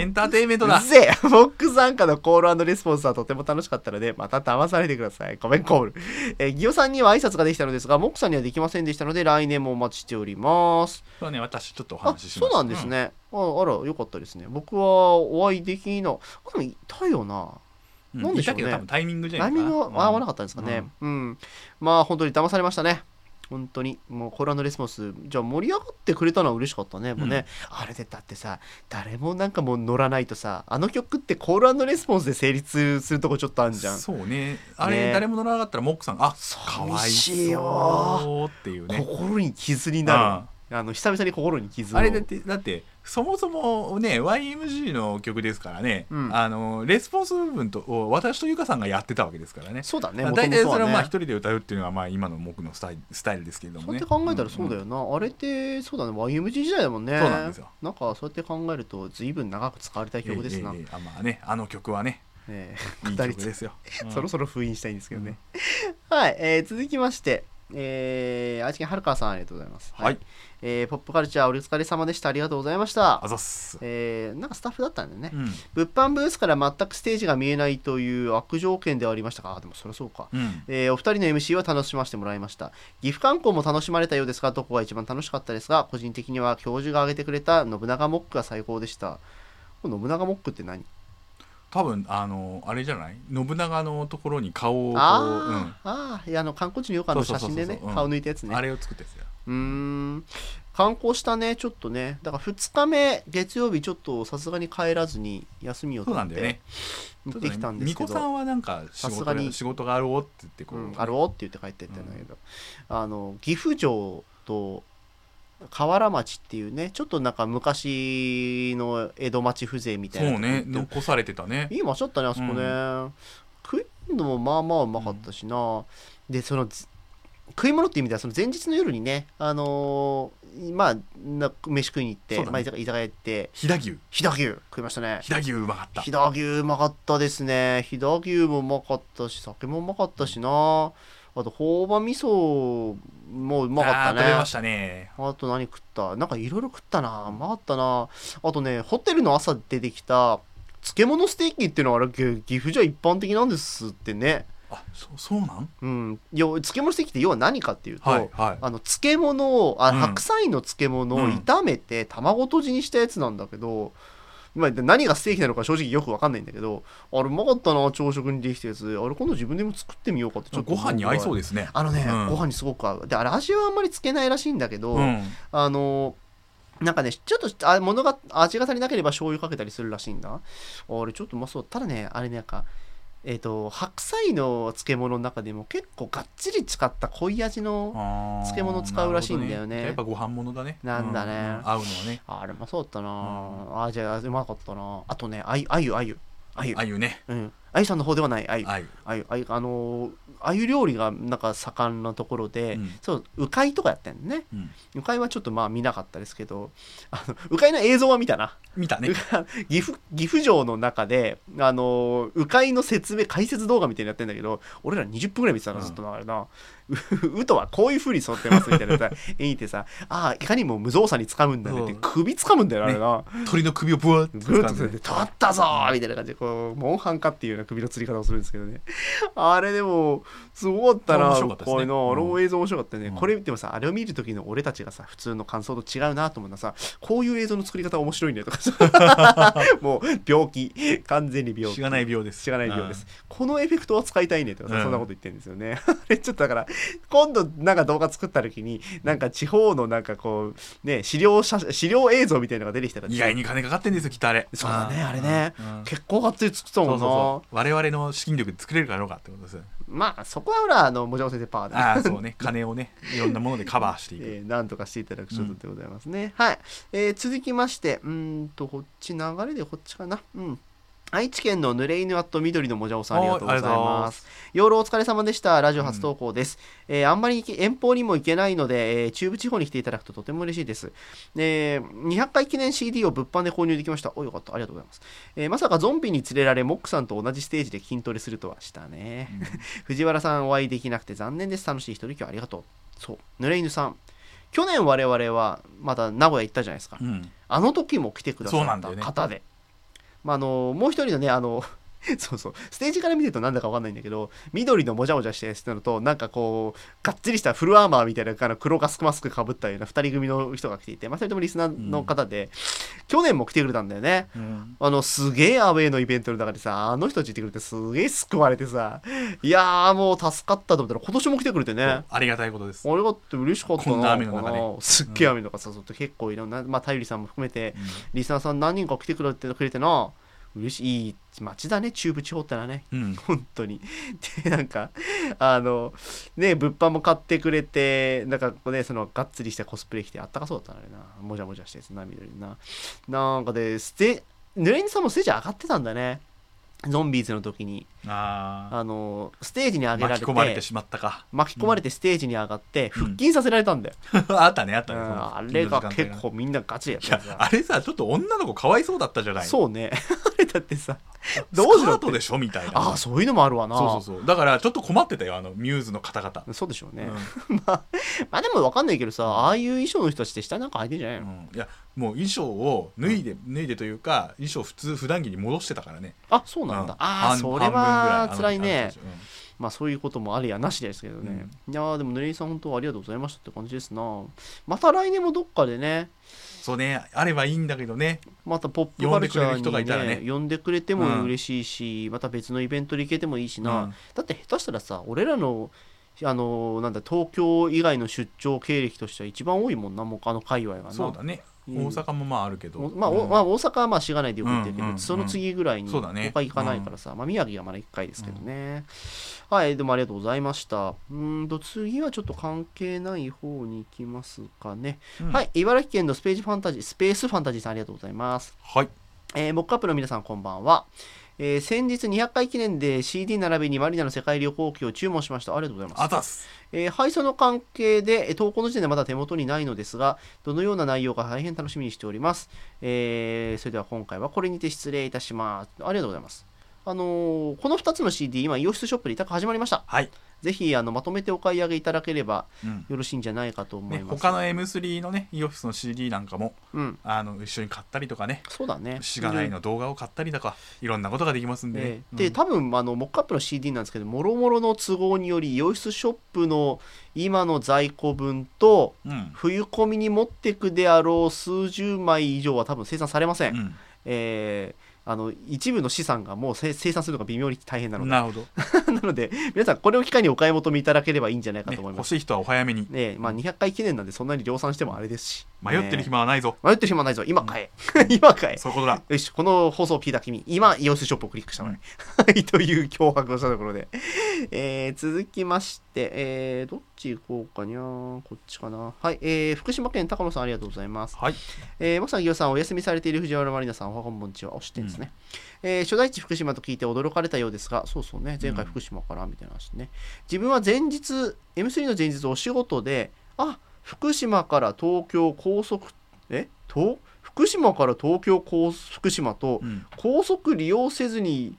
エンターテインメントだうっせえモック参加のコールレスポンスはとても楽しかったので、また騙されてください。ごめん、コール。えーギオさんには挨拶ができたのですが、モックさんにはできませんでしたので、来年もお待ちしております。そうね私ちょっとおあ、話ししますそうなんですね。ああら、よかったですね。僕はお会いできな、あでもいたよな。うん。なんでしょうね。多分タイミングじゃないタイミングが合わなかったんですかね。うん。まあ、本当に騙されましたね。本当に。もうコールレスポンス。じゃあ盛り上がってくれたのは嬉しかったね。もうね、あれでだってさ誰もなんかもう乗らないとさあの曲ってコールレスポンスで成立するとこちょっとあるじゃん。そうね。あれ、ね。誰も乗らなかったらモックさんあか寂わいしいよそうっていうね。心に傷になる。あの久々に心に傷を。あれだってだってそもそもね YMG の曲ですからね、うん。あのレスポンス部分とを私とゆかさんがやってたわけですからね。そうだねまあ大体それをまあね一人で歌うっていうのがまあ今の僕のスタイルスタイルですけれどもね。そうやって考えたらそうだよな、あれってそうだね YMG 時代だもんね。そうなんですよ。なんかそうやって考えると随分長く使われた曲ですな、ええええあまあねあの曲はねええいい曲ですよ、うん。そろそろ封印したいんですけどね、はい、えー続きましてえー愛知県はるかさんありがとうございます。はい。えーポップカルチャーお疲れ様でした。ありがとうございました。あざっす、えーなんかスタッフだったんだよね、うん。物販ブースから全くステージが見えないという悪条件ではありましたがあでもそりゃそうか。うん。えーお二人の MC は楽しませてもらいました。岐阜観光も楽しまれたようですがどこが一番楽しかったですが個人的には教授が挙げてくれた信長モックが最高でした。信長モックって何？多分あのあれじゃない？信長のところに顔をこう、あうん。ー、あー。いやあの観光地のよくあのそうそうそうそう。写真でねうん。顔抜いたやつね。あれを作ったやつよ。うーん。観光したねちょっとね。だから2日目月曜日ちょっとさすがに帰らずに休みを取って。ね。行ってきたんですけど、巫女さんはなんか仕事さすがに。仕事があろうって言ってこう、うん、あろうって言って帰ってったんだけど、あの岐阜城と河原町っていうねちょっとなんか昔の江戸町風情みたいなそうね残されてたね。いい町だったねあそこね、う食い物もまあまあうまかったしな、でそのず食い物っていう意味ではその前日の夜にねあのーまあな飯食いに行って、ね。まあ、居酒屋行って。飛騨牛。飛騨牛。食いましたね。飛騨牛うまかった。飛騨牛うまかったですね。飛騨牛もうまかったし酒もうまかったしな。あと朴葉味噌もうまかったね。食べましたね。あと何食った？なんかいろいろ食ったな。うまかったな。あとねホテルの朝出てきた漬物ステーキっていうのはあれ岐岐阜じゃ一般的なんですってね。あそうそうなん？うん。いや漬物ステーキって要は何かっていうと、はいはい。あの漬物をあうん。白菜の漬物をうん炒めて卵とじにしたやつなんだけど、まあ、何がステーキなのか正直よく分かんないんだけどあれうまかったな朝食にできたやつあれ今度自分でも作ってみようかってちょっとご飯に合いそうでですね。あのね、うん。ご飯にすごく合う。であれ味はあんまりつけないらしいんだけど、うん。あのなんかねちょっとあ物が味が足りなければ醤油かけたりするらしいんだ。あれちょっとうまそう。ただねあれねなんかえっ、と白菜の漬物の中でも結構がっちり使った濃い味の漬物使うらしいんだよね。なるほどやっぱご飯物だね。なんだね。ううん。合うのはね。あれもそうだったな、あじゃあうまかったな。あとねあゆあゆあゆあゆ。あゆね。うん。あゆさんの方ではないあゆあゆ。あゆ。あゆあのーあゆ料理がなんか盛んなところで、うん。そう鵜飼とかやってんのね。うん。鵜飼はちょっとまあ見なかったですけどあの鵜飼の映像は見たな。見たね。岐阜岐阜城の中であの鵜飼の説明解説動画みたいなのやってんだけど俺ら20分ぐらい見てたなうん。ずっとなあれなう うとはこういう風に沿ってますみたいなさ絵にてさああいかにも無造作に掴むんだねって首掴むんだよなあれな、鳥の首をブワーってぐるっと掴んでつって取ったぞーみたいな感じでこうモンハンかっていうような首の吊り方をするんですけどね。あれでもすごかったなこれの。あれも映像面白かったね、うん。これ見てもさあれを見る時の俺たちがさ普通の感想と違うなと思うのはさ。こういう映像の作り方面白いねとかさ。もう病気。完全に病気。しがない病です。しがない病です、このエフェクトは使いたいねとかさ、うん。そんなこと言ってるんですよね。あれちょっとだから今度なんか動画作った時になんか地方のなんかこうね資料写資料映像みたいなのが出てきたら意外に金かかってんですよきっとあれ。そうだねん。あれね。うん。結構がっつり作ったもんな。そうそうそう。我々の資金力で作れるかどうかってことですよまあそこはほらあのもじゃお先生パワーでああそうね。金をねいろんなものでカバーしていく、えーなんとかしていただく所存でございますね、はい、えー続きましてうーんとこっち流れでこっちかな。うん愛知県の濡れ犬アット緑のもじゃおさんありがとうございまます養老お疲れ様でした。ラジオ初投稿です、えーあんまり遠方にも行けないので、えー中部地方に来ていただくととても嬉しいです、えー200回記念 CD を物販で購入できました。およかった。ありがとうございます、えーまさかゾンビに連れられモックさんと同じステージで筋トレするとはしたね、藤原さんお会いできなくて残念です楽しい一人今日ありがとう。そう。濡れ犬さん。去年我々はまた名古屋行ったじゃないですか、うん。あの時も来てくださった方で、まあ、あのもう一人のねあの そうそう。ステージから見てるとなんだか分かんないんだけど緑のもじゃもじゃしたやつなのとなんかこうがっつりしたフルアーマーみたいなあの黒ガスマスクかぶったような2人組の人が来ていて、まあ、2人ともリスナーの方で、去年も来てくれたんだよね。うん。あのすげえアウェーのイベントの中でさあの人たち来てくれてすげえ救われてさいやーもう助かったと思ったら今年も来てくれてね。ありがたいことです、あれがって嬉しかったな。こんな雨の中ねかなすっげえ雨の中誘って結構いろんな、まあ頼りさんも含めてリスナーさん何人か来てくれてくれてな嬉しいいい街だね中部地方ってのはね。うん。本当に。でなんかあのね物販も買ってくれてなんかこうねそのがっつりしてコスプレ着てあったかそうだったなあれな。もじゃもじゃしてな緑な。なんかでステヌレニさんもステージ上がってたんだね。ゾンビーズの時に。ああのステージに上あげられて巻き込まれてしまったか。巻き込まれてステージに上がってうん。腹筋させられたんだよ、あったねあったねうんあれが結構みんなガチでやっいてるやあれさちょっと女の子かわいそうだったじゃない。そうねだってさ どうしろでしょみたいな。ああそういうのもあるわな。そうそうそう。だからちょっと困ってたよあのミューズの方々。そうでしょうね、うん。まあまあでも分かんないけどさああいう衣装の人たちって下なんか履いてんじゃないの、うん。いやもう衣装を脱いで、脱いでというか衣装普通普段着に戻してたからね。あそうなんだ、うん。ああ半それ半分ぐらいはあの辛いね。まあそういうこともありやなしですけどね、いやーでもヌレイさん本当ありがとうございましたって感じですな。また来年もどっかでねそうねあればいいんだけどね。またポップカルチャーに、ね、呼んでくれる人がいたらね。呼んでくれても嬉しいし、また別のイベントで行けてもいいしな、うん。だって下手したらさ俺らのあのなんだ東京以外の出張経歴としては一番多いもんなもうあの界隈がな。そうだね。うん大阪もまああるけど、おまあ、まあ、大阪はまあしがないでよく行ってるけど、その次ぐらいに他行かないからさ、まあ、宮城がまだ1回ですけどね、はいでもありがとうございました。うーんと次はちょっと関係ない方に行きますかね、うん。はい茨城県のスページファンタジースペースファンタジーさんありがとうございます。はい。えー、モックアップの皆さんこんばんは、えー先日200回記念で CD 並びにマリナの世界旅行記を注文しましたありがとうございますあたすえー配送の関係で、えー投稿の時点でまだ手元にないのですが、どのような内容か大変楽しみにしております。えーそれでは今回はこれにて失礼いたします。ありがとうございます。あのーこの2つの CD、今、イオシスショップで委託始まりました。はい、ぜひあのまとめてお買い上げいただければうん。よろしいんじゃないかと思ねい、ます。他の M3 のねイオフィスの CD なんかもうん、あの一緒に買ったりとかね。そうだね。しがないの動画を買ったりとかいろんなことができますんで。ね、えーでうん多分あのモックアップの CD なんですけどもろもろの都合によりイオシスショップの今の在庫分とうん。冬込みに持ってくであろう数十枚以上は多分生産されません、うん。えーあの一部の資産がもうせ生産するのが微妙に大変なので。なるほど、なので皆さんこれを機会にお買い求めいただければいいんじゃないかね、と思います、欲しい人はお早めに。ねまあ、200回記念なんでそんなに量産してもあれですし。迷ってる暇はないぞ、迷ってる暇はないぞ。今買え。今買え。そういうことだ。よしこの放送を聞いた君今イオシスショップをクリックしたのね、はい という脅迫をしたところで、えー続きまして、えーどっち行こうかにゃこっちかな。はい、えー福島県高野さんありがとうございます。はい。えー、まさにぎょさん、お休みされている藤原まりなさん、おはこんばんちは、お知ってんですね。えー初代地福島と聞いて驚かれたようですが、そうそうね、前回福島からみたいな話ね。自分は前日、M3 の前日、お仕事で、あ福島から東京高速、えと福島から東京高福島とうん。高速利用せずに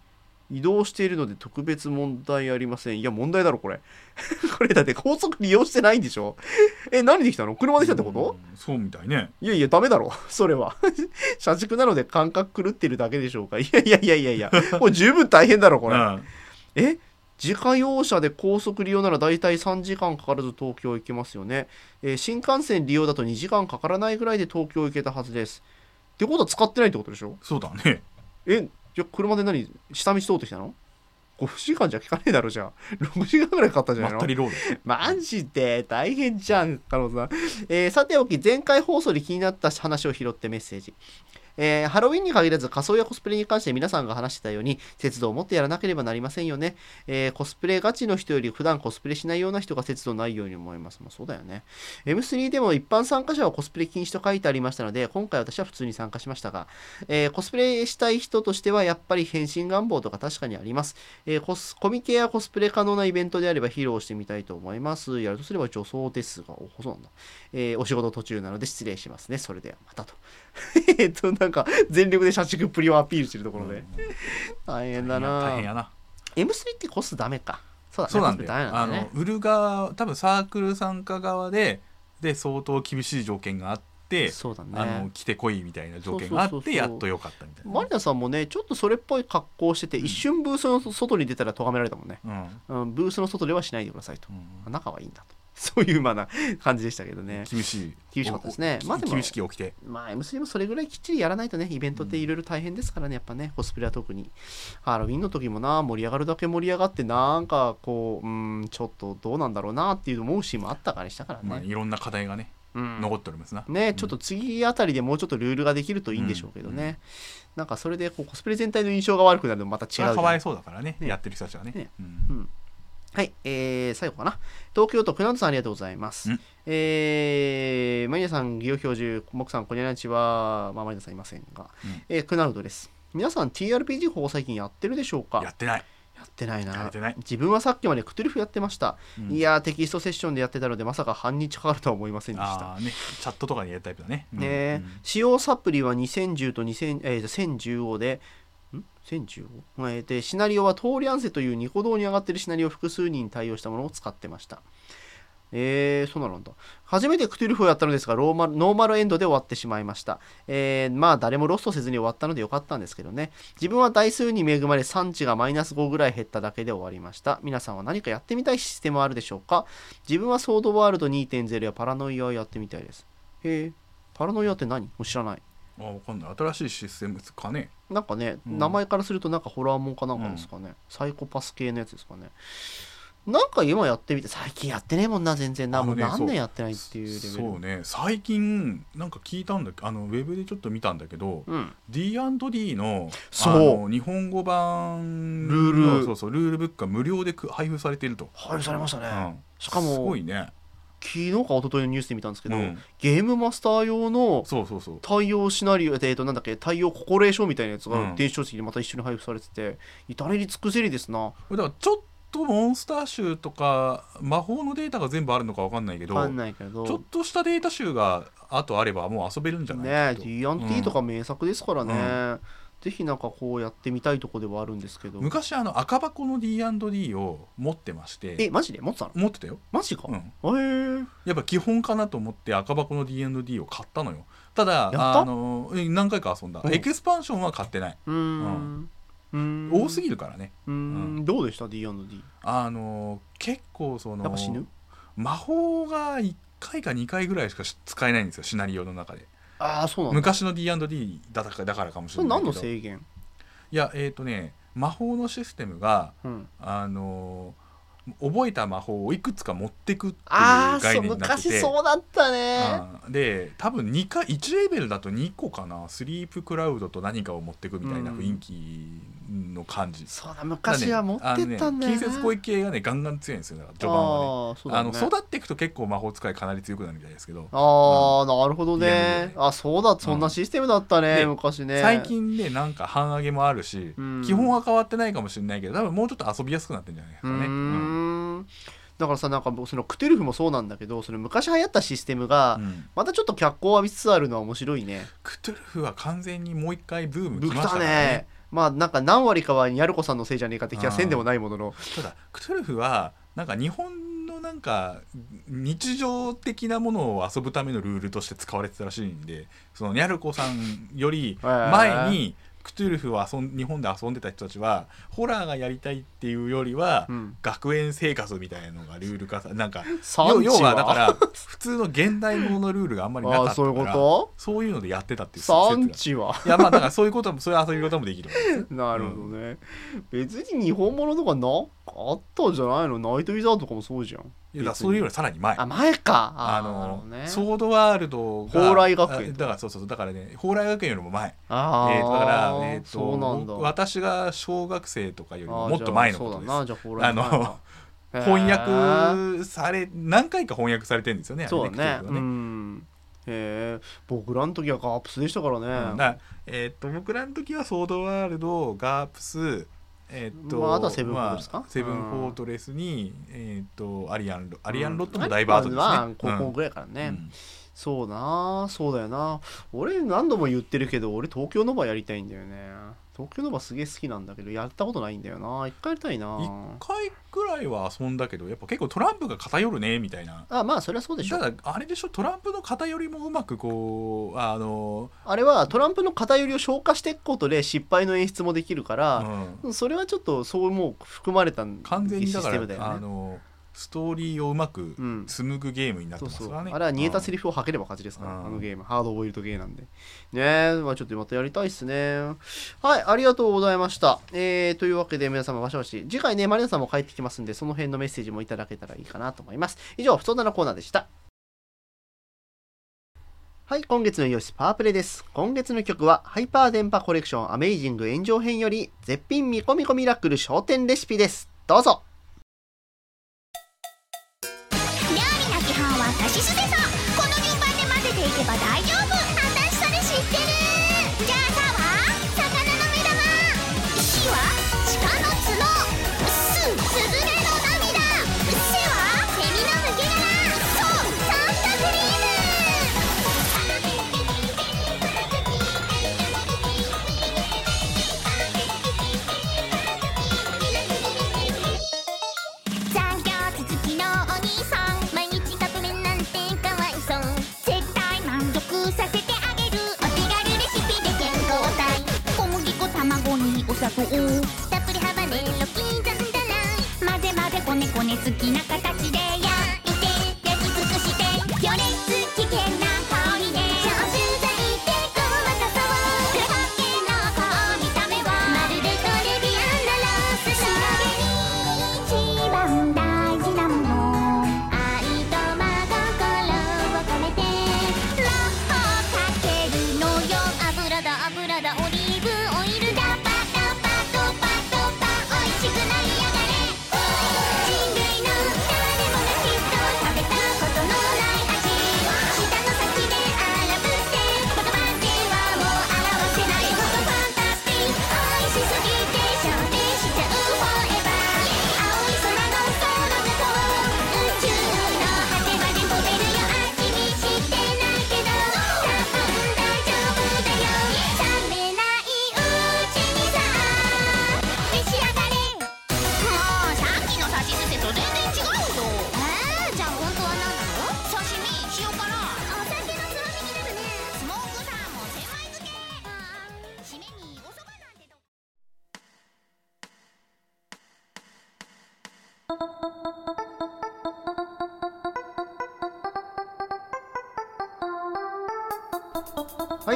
移動しているので特別問題ありません。いや、問題だろ、これ。これだって高速利用してないんでしょ？え、何で来たの？車で来たってこと、うんそうみたいねいやいや、ダメだろ、それは。車軸なので感覚狂ってるだけでしょうか。いやいやいやいやいや、もう十分大変だろ、これ。うんえ？自家用車で高速利用なら大体3時間かからず東京行けますよね、えー新幹線利用だと2時間かからないぐらいで東京行けたはずです。ってことは使ってないってことでしょ？そうだねえ、じゃあ車で何下道通ってきたの ?5 時間じゃ効かねえだろ、じゃあ。6時間ぐらいかかったんじゃないの？まったりロードマジで大変じゃん、カノさん。えーさておき、前回放送で気になった話を拾ってメッセージ。えーハロウィンに限らず仮装やコスプレに関して皆さんが話してたように節度を持ってやらなければなりませんよね、えーコスプレガチの人より普段コスプレしないような人が節度ないように思います。まあ、そうだよね。M3 でも一般参加者はコスプレ禁止と書いてありましたので今回私は普通に参加しましたが、えーコスプレしたい人としてはやっぱり変身願望とか確かにあります。えーコスコミケやコスプレ可能なイベントであれば披露してみたいと思います。やるとすれば女装ですが、おそうなんだ。えお仕事途中なので失礼しますね。それではまたと。えっと、なんか全力で社畜っぷりをアピールしてるところで。大変だな大変やな M3 ってコスダメか。そうだね。そうなんだよコスダメなあの売る側多分サークル参加側でで相当厳しい条件があってそうだね。あの来てこいみたいな条件があってやっとよかったみたいなマリナさんもね、ちょっとそれっぽい格好をしてて、一瞬ブースの外に出たら咎められたもんね。うんうん、ブースの外ではしないでくださいと。うん仲はいいんだと。そういうまあな感じでしたけどね。厳しい。厳しかったですね。おまあでも厳しき起きて。まあ M3 もそれぐらいきっちりやらないとね、イベントっていろいろ大変ですからね、やっぱね、コスプレは特に。ハロウィンの時もな、盛り上がるだけ盛り上がって、なんかこう、うん、ちょっとどうなんだろうなっていう思うシーンもあったからしたからね。まあいろんな課題がねうん。残っておりますな、ね、ちょっと次あたりでもうちょっとルールができるといいんでしょうけどね、なんかそれでこうコスプレ全体の印象が悪くなるのもまた違うかわいそうだからねねやってる人たちはね。ね。うんはい、えー、最後かな。東京都、クナウドさんありがとうございます。うん。えー、マリナさん、技能表示、モクさん、こにちは、まあ、マリナさんいませんが、うん。えークナウドです。皆さん、TRPG 法最近やってるでしょうか？やってない。やってないな。やってない。自分はさっきまでクトゥルフやってました、うん。いやーテキストセッションでやってたのでまさか半日かかるとは思いませんでした。ねチャットとかにやるタイプだね。うん。ねえ。うん。使用サプリは2010と2000、えー、1015でん ?1015? えーでシナリオはトーリアンセというニコ動に上がっているシナリオを複数人に対応したものを使ってました。えー、そうなんだ。初めてクトゥルフをやったのですがローマノーマルエンドで終わってしまいました、えーまあ誰もロストせずに終わったのでよかったんですけどね。自分は台数に恵まれ産地がマイナス5ぐらい減っただけで終わりました。皆さんは何かやってみたいシステムはあるでしょうか？自分はソードワールド2.0やパラノイアをやってみたいです。へえパラノイアって何？もう知らない。あわかんない。新しいシステムかね。なんかね、うん。名前からするとなんかホラーもんかなんかですかね、サイコパス系のやつですかね。なんか今やってみて最近やってねえもんな全然。な、もう何年やってないっていうレベル。そうね。最近なんか聞いたんだあのウェブでちょっと見たんだけど、うん。D&D のそう。あの日本語版ルール。そうそうルールブックが無料でく配布されていると、配布されましたね、うん。しかもすごいね昨日か一昨日のニュースで見たんですけど、うん。ゲームマスター用のそうそうそう。対応シナリオえーとなんだっけ対応ココレーションみたいなやつがうん。電子書籍でまた一緒に配布されてて、至れり尽くせりですな。だからちょっとモンスター集とか魔法のデータが全部あるのかわかんないけどちょっとしたデータ集があとあればもう遊べるんじゃないね D&T とか名作ですからね、うぜひなんかこうやってみたいとこではあるんですけど。昔あの赤箱の D&D を持ってまして。えマジで？持ってたの？持ってたよ、マジか、うん、へえ。やっぱ基本かなと思って赤箱の D&D を買ったのよ。ただあのえ何回か遊んだ、うん。エクスパンションは買ってない、うーん。うーん。多すぎるからね。うーん。どうでした？D&D あの結構そのやっぱ死ぬ？魔法が1回か2回ぐらいしか使えないんですよ。シナリオの中でああそうなんだ昔の D&D だからだからかもしそれないけど。の制限？いやえっ、とね魔法のシステムがうん。あの覚えた魔法をいくつか持ってくっていうああそう概念になってて。昔そうだったね。うん。で多分2か1レベルだと2個かな。スリープクラウドと何かを持ってくみたいな雰囲気の感じ、そうだ昔は持ってったんだよねね近接攻撃系がねガンガン強いんですよだから序盤はね。ね。あの育っていくと結構魔法使いかなり強くなるみたいですけど。ああなるほどね。あそうだそんなシステムだったねで昔ね。最近ねなんか半上げもあるし、うん。基本は変わってないかもしれないけど多分もうちょっと遊びやすくなってるんじゃないですかね、うんん。だからさなんか僕そのクトゥルフもそうなんだけどその昔流行ったシステムがうん。またちょっと脚光を浴びつつあるのは面白いね。クトゥルフは完全にもう一回ブーム来ましたねまあなんか何割かはニャルコさんのせいじゃねえかって気がせんでもないものの。ただ。クトゥルフはなんか日本のなんか日常的なものを遊ぶためのルールとして使われてたらしいんでそのニャルコさんより前にクトゥルフを遊ん日本で遊んでた人たちはホラーがやりたいっていうよりは、うん。学園生活みたいなのがルール化さなんか要要はだから普通の現代もののルールがあんまりなかったからそういうこそういうのでやってたっていう産地は？いやまあだからそういうこともそういう遊び方もできるなるほどね、別に日本物とかなあったんじゃないの？ナイトウィザードとかもそうじゃんいやそういうよりさらに前。あ前か。あのどね。ソードワールドが蓬莱学園あだからそうそうそう。だからね蓬莱学園よりも前。あーえーとだから、えー、とそうなんだ。僕私が小学生とかよりももっと前のことじです。ゃあの 翻訳され何回か翻訳されてるんですよねそうだね。ね。うん。へえ僕らの時はガープスでしたからね、うん。えっ、と僕らの時はソードワールドガープスえっ、と、まああとはセブンフォートレスか？まあセブンフォートレスに、えっ、とアリアンロアリアンロットもうんだいぶ後ですね、まあ高校うんぐらいからね、うん。そうなそうだよな。俺何度も言ってるけど俺東京ノバやりたいんだよね東京ノバすげえ好きなんだけどやったことないんだよな。一回やりたいな。一回ぐらいは遊んだけどやっぱ結構トランプが偏るねみたいな。あまあそれはそうでしょ。ただあれでしょ？トランプの偏りもうまくこうあの、あれはトランプの偏りを消化していくことで失敗の演出もできるから、うん。それはちょっとそうもう含まれた完全にだシステムだよね。あのストーリーをうまくうん。紡ぐゲームになってそうそう。ますからね。あれは煮えたセリリフを吐ければ勝ちですから、うん。あのゲーム。ハードボイルドゲーなんで。ねえ、まあ、ちょっとまたやりたいっすね。はいありがとうございました。えー、というわけで皆様わしわし次回ねマリナさんも帰ってきますんでその辺のメッセージもいただけたらいいかなと思います。以上不相談のコーナーでした。はい、今月のイオシスパワープレです。今月の曲は、ハイパー電波コレクションアメイジング炎上編より、絶品ミコミコミラクル商店レシピです。どうぞ。さしすせそこの順番で混ぜていけば大丈夫。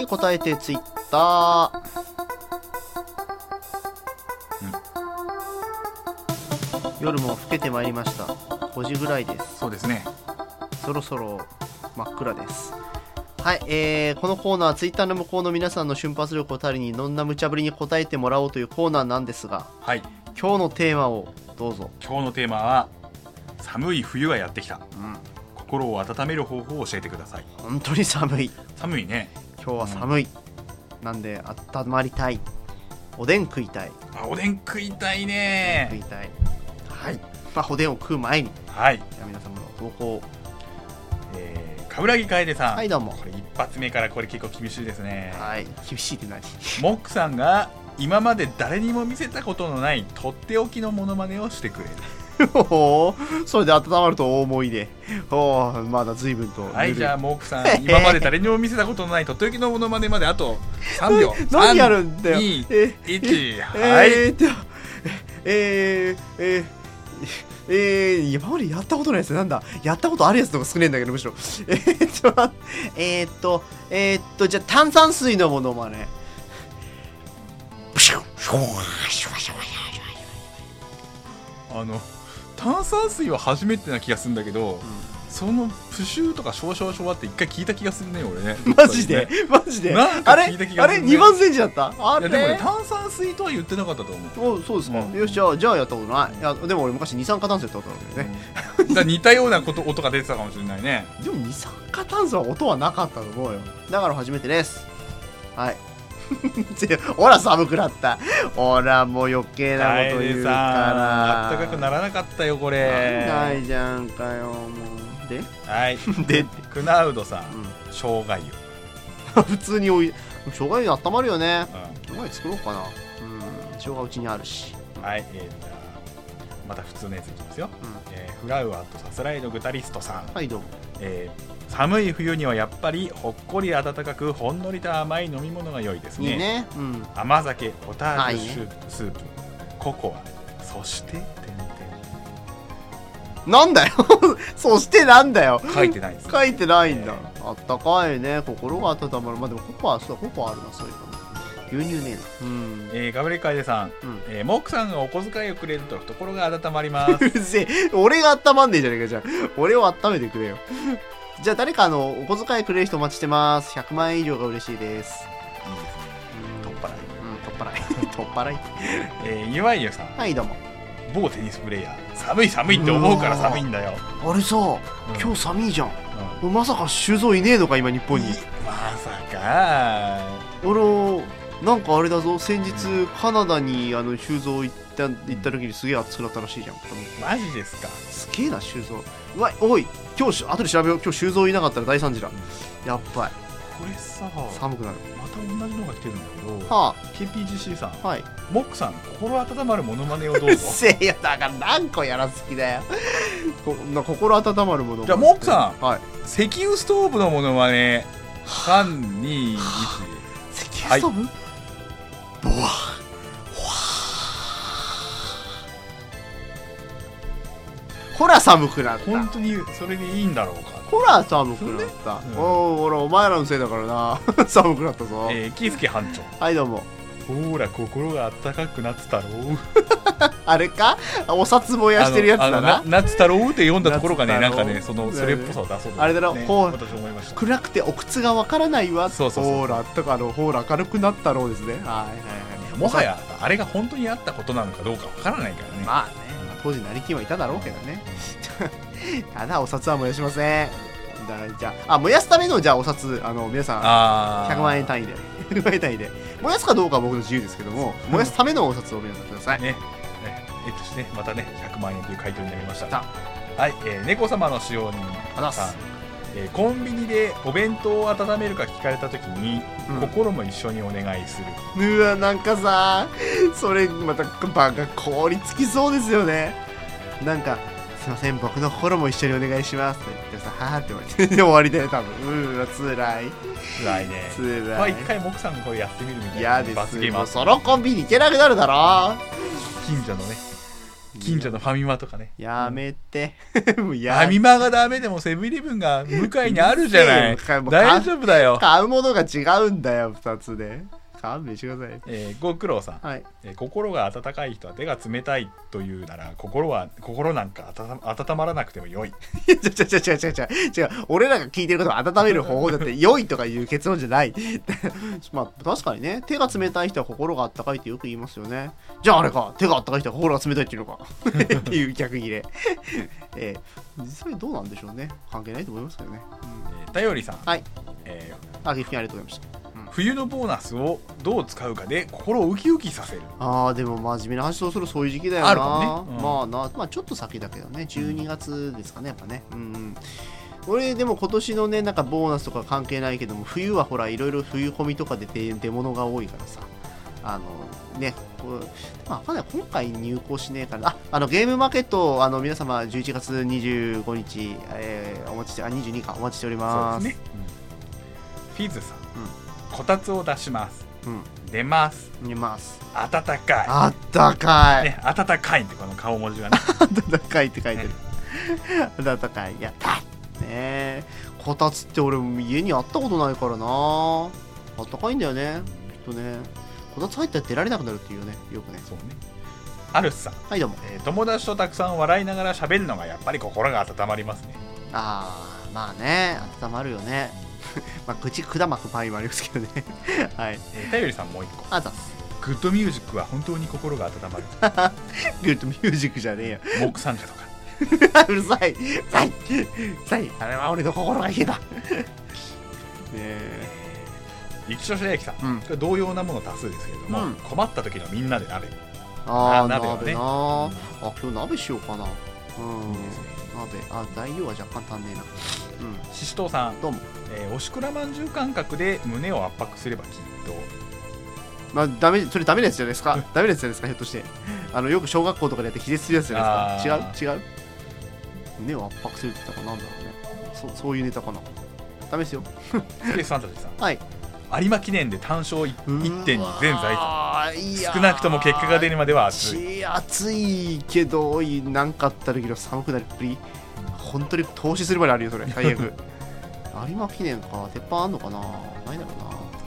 はい、答えてツイッター。夜も更けてまいりました。5時ぐらいです。そうですねそろそろ真っ暗です。はい、えー、このコーナー、ツイッターの向こうの皆さんの瞬発力を頼りに、どんな無茶ぶりに答えてもらおうというコーナーなんですが、はい今日のテーマをどうぞ。今日のテーマは寒い冬がやってきたうん、心を温める方法を教えてください本当に寒い。寒いね今日は寒い。なんで、温まりたい。おでん食いたい。あおでん食いたい食いねたい。はい。まあ、おでんを食う前に、はい、じゃあ皆様の投稿を。えー、冠城楓さん、はい、どうも。これ一発目からこれ結構厳しいですねはい、厳しいって何？モックさんが今まで誰にも見せたことのないとっておきのモノマネをしてくれるお ーそれで温まると大思いで。おーまだ随分と。はいじゃああ。モックさん今まで誰にも見せたことのないとっておきのモノマネまであと3秒 何やるんだよ。2え1えはい、えーえー、えー、えー、今までやったことないやつなんだやったことあるやつとか少ねえんだけどむしろえーっとえーっとえーっとじゃあ炭酸水のものまねあの炭酸水は初めてな気がするんだけど、そのプシューとかショワショワショワって一回聞いた気がするね俺ね。マジで？どっかマジで？なんかあれあれするね。2番線じだった？あれ？でもね炭酸水とは言ってなかったと思う。おそうですか、うん。よしじゃあじゃあやったことない。いやでも俺昔二酸化炭素やったことあるんだよね、うん。だ似たようなこと音が出てたかもしれないね。でも二酸化炭素は音はなかったと思うよ。だから初めてです。はい。ぜ ほら寒くなった。ほらもう余計なこと言うかさら。あったかくならなかったよこれ。ないじゃんかよもう。で？はい。で、クナウドさんう生姜湯、ん、普通におい生姜湯温まるよね。う生姜湯作ろうかな。うん。生姜うちにあるし。ん、はいえー、じゃあまた普通のやついきますよ、うん。えーフラウアーとさすらいのグタリストさん、はいどうも。えー寒い冬にはやっぱりほっこり温かくほんのりと甘い飲み物が良いですね。いいね。うん。甘酒ポタージュスープココアそしててん。てなんだよ。そしてなんだよ。ん書いてないです書いてないんだ、えあったかいね。心が温まる。まあでもココアそうだココアあるなそういうの牛乳ね。えなうん。えーガブレカエデさん、うん。えーモックさんがお小遣いをくれると懐が温まります。うるせえ。俺が温まんねえじゃねえかじゃあ。俺を温めてくれよじゃあ誰かあのお小遣いくれる人お待ちしてます。100万円以上が嬉しいです。いいですね。取っ払い。うん取っ払い。取っ払い。えー、岩井ゆさん。はいどうも。某テニスプレイヤー。寒い寒いって思うから寒いんだよ、あれさうん。今日寒いじゃん。うん。まさか修造いねえのか今日本に。まさか。俺なんかあれだぞ。先日カナダにあの修造行った行った時にすげえ暑くなったらしいじゃん。マジですか。すげえな修造。うわおい今日し後で調べよう。今日修造いなかったら大惨事だ。やっばいこれさ寒くなる。また同じのが来てるんだけどは KPGC さんあはい。モックさん心温まるモノマネをどううっぞ。せえよだから何個やらす気だよ。こな心温まるものじゃあモックさんはい。石油ストーブのモノマネ321石油ストーブ、ボワほら寒くなった。本当にそれでいいんだろうか。ほら寒くなった、うんおおほらお前らのせいだからな。寒くなったぞ、えー、キースケ班長。はいどうも。ほら心が温かくなってたろう。あれか？お札燃やしてるやつだな。あのななって読んだところがねなんかねそのそれっぽさを出そうとあれだろ？ねほう私思いました。暗くてお靴がわからないわ。そうそうそうほらとかあのほら明るくなったろうですね。はいはいはい。もはやあれが本当にあったことなのかどうかわからないからね、まあね、まあ当時成金はいただろうけどね。ただお札は燃やしません。だじゃああ燃やすためのじゃあお札あの皆さんあー。100万円単位で。100万円単位で。燃やすかどうかは僕の自由ですけども 燃やすためのお札を皆さんください。ね。ね。えっとね。またね100万円という回答になりました。たはい、えー、猫様の使用人さん、えーコンビニでお弁当を温めるか聞かれた時に、うん。心も一緒にお願いする。うわなんかさそれまたバカ凍りつきそうですよね。なんか「すいません僕の心も一緒にお願いします」って言ってさ「はあ」って言われてで終わりだよ多分。うわつらい。辛いね。つまあらい一回モクさんがこれやってみるみたいな。嫌です。罰ゲームあった。もうそのコンビニ行けなくなるだろ。近所のね近所のファミマとかね。やめて。もう フやァミマがダメでもセブンイレブンが向かいにあるじゃない。うるせえよもう大丈夫だよ、買うものが違うんだよ2つで勘弁してください。えー、ご苦労さん、はい。えー心が温かい人は手が冷たいというなら心は心なんか温温まらなくてもよい。違う違う違う違う違う違う。俺らが聞いてることを温める方法だって良いとかいう結論じゃない。まあ確かにね。手が冷たい人は心が温かいってよく言いますよね。じゃああれか。手が温かい人は心が冷たいっていうのか。っ ていう逆切れえー、実際どうなんでしょうね。関係ないと思いますけどね、えー頼りさん、はい。えーあ岐阜県ありがとうございました冬のボーナスをどう使うかで心をウキウキさせる。あーでも真面目な話そうするとそういう時期だよな。あるかもね。うん。まあなまあちょっと先だけどね。12月ですかねやっぱね。うんうん。俺でも今年のねなんかボーナスとか関係ないけども冬はほらいろいろ冬込みとかで出出物が多いからさ。あのねこうまあ今回入校しねえから。ああのゲームマーケットあの皆様11月25日、えーお待ちしてあ22かお待ちしておりまですすね、フィズさん、こたつを出しますうん出ます見ます暖かいあったかい、ね、暖かいってこの顔文字がね暖かいって書いてる。暖かい。やったねえ。こたつって俺家にあったことないからな。あったかいんだよね。きっとね。こたつ入ったら出られなくなるっていうね。よくね。そうねアルスさん、はい、どうも。えー友達とたくさん笑いながら喋るのがやっぱり心が温まりますねあー、まあね。温まるよね。まあ、口管巻く場合もありますけどね。はい。えー、頼りさんもう一個あざ。グッドミュージックは本当に心が温まる グッドミュージックじゃねえよ。モーク参加とかうるさい。うるさい。さい。あれは俺の心が冷えた。ねえ。雪所白雪さん、うん同様なもの多数ですけれども、うん困った時のみんなで鍋あー、あ鍋はね鍋なー。あ、今日鍋しようかな。うん。鍋。あ、材料は若干足んねえな。うん。ししとうさん、どうも。えーおしくらまんじゅう感覚で胸を圧迫すればきっとまあ、ダメ、それダメなやつじゃないですか？ダメなやつじゃないですか、ひょっとして。あの、よく小学校とかでやって気絶するやつじゃないですか？あ違う？違う？胸を圧迫するって言ったかなんだろうね。そそういうネタかな。ダメですよ。スペースファンタジーさん はい。有馬記念で単勝1点に全財少なくとも結果が出るまでは熱いち暑いけど、なんかあった時の寒くなりっぷり。本当に投資するまであるよ、それ。最悪。有馬記念か。鉄板あんのかな？ないだろ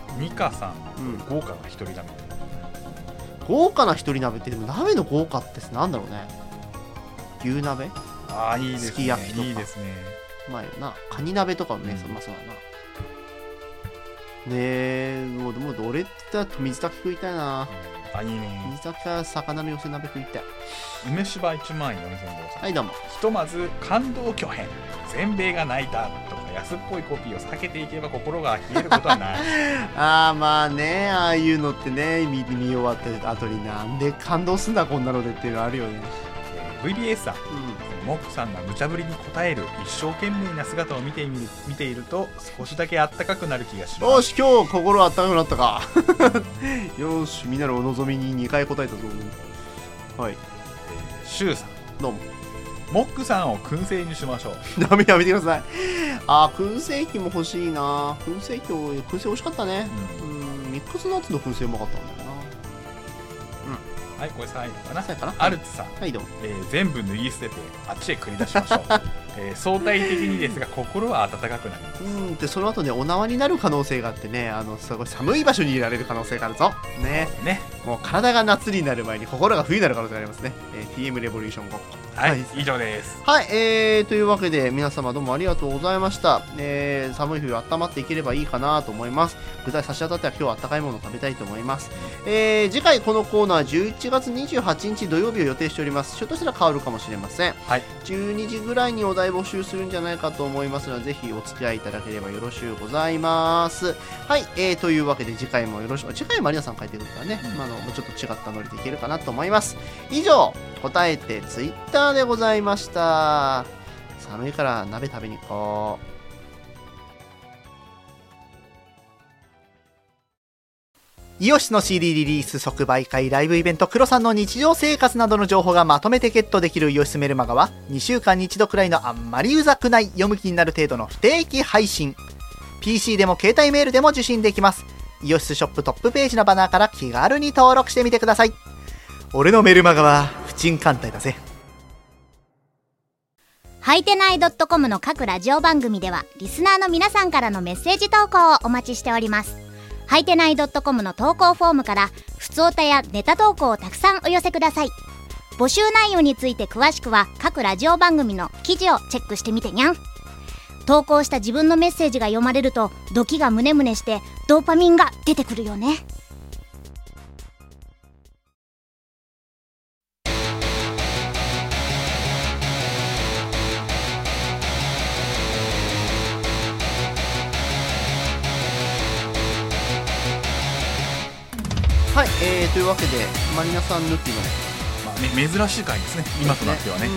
うな？ミカさんうん。豪華な一人鍋豪華な一人鍋ってでも鍋の豪華ってなんだろうね牛鍋？ああいいですねすき焼きとかいいですねうまいよなカニ鍋とかもね、うんまあそうだなねえもうでも俺って言ったら水炊き食いたいな。あいいね。水炊きか魚の寄せ鍋食いたい。梅芝1万4000号さん。はいどうも。ひとまず感動巨編。全米が泣いたとか安っぽいコピーを避けていけば心が冷えることはない。ああまあねああいうのってね見見終わった後になんで感動すんだこんなのでっていうのあるよね。えー VBS さん。うモックさんが無茶ぶりに応える一生懸命な姿を見てみる見ていると少しだけあったかくなる気がします。し今日心あったかくなったか。よしみんなのお望みに2回答えたぞ。はい。えーシュウさん。どうも。モックさんを燻製にしましょう。ダメやめてください。あー燻製機も欲しいな。燻製機を燻製美味しかったね。うん。ミックスナッツの燻製うまかったんだよなはいこれ最後かな。最後かな。アルツさん、はいどうも。えー全部脱ぎ捨ててあっちへ繰り出しましょう、えー相対的にですが心は温かくなります。うんでその後ねお縄になる可能性があってねあのすごい寒い場所に入れられる可能性があるぞ。ね。ね。もう体が夏になる前に心が冬になる可能性がありますね、えー TM レボリューションごっこ。はい、はい。以上です。はい、えー、というわけで皆様どうもありがとうございました、えー、寒い冬温まっていければいいかなと思います。具材差し当たっては今日は温かいものを食べたいと思います、えー、次回このコーナー11月28日土曜日を予定しております。ひょっとしたら変わるかもしれません。はい。12時ぐらいにお題募集するんじゃないかと思いますのでぜひお付き合いいただければよろしゅうございます。はい、えー、というわけで次回もよろしく次回も有田さん書いてくるからね、うん。まあ、あのもうちょっと違ったノリでいけるかなと思います。以上答えてツイッターでございました。寒いから鍋食べに行こうイオシスの CD リリース即売会ライブイベントクロさんの日常生活などの情報がまとめてゲットできるイオシスメルマガは2週間に1度くらいのあんまりうざくない読む気になる程度の不定期配信 PC でも携帯メールでも受信できます。イオシスショップトップページのバナーから気軽に登録してみてください。俺のメルマガは不沈艦隊だぜ。はいてない .com の各ラジオ番組ではリスナーの皆さんからのメッセージ投稿をお待ちしております。はいてない .com の投稿フォームからふつおたやネタ投稿をたくさんお寄せください。募集内容について詳しくは各ラジオ番組の記事をチェックしてみてにゃん。投稿した自分のメッセージが読まれるとドキがムネムネしてドーパミンが出てくるよね。というわけでマリナさん抜きのまあね、珍しい回ですね。今となってはね。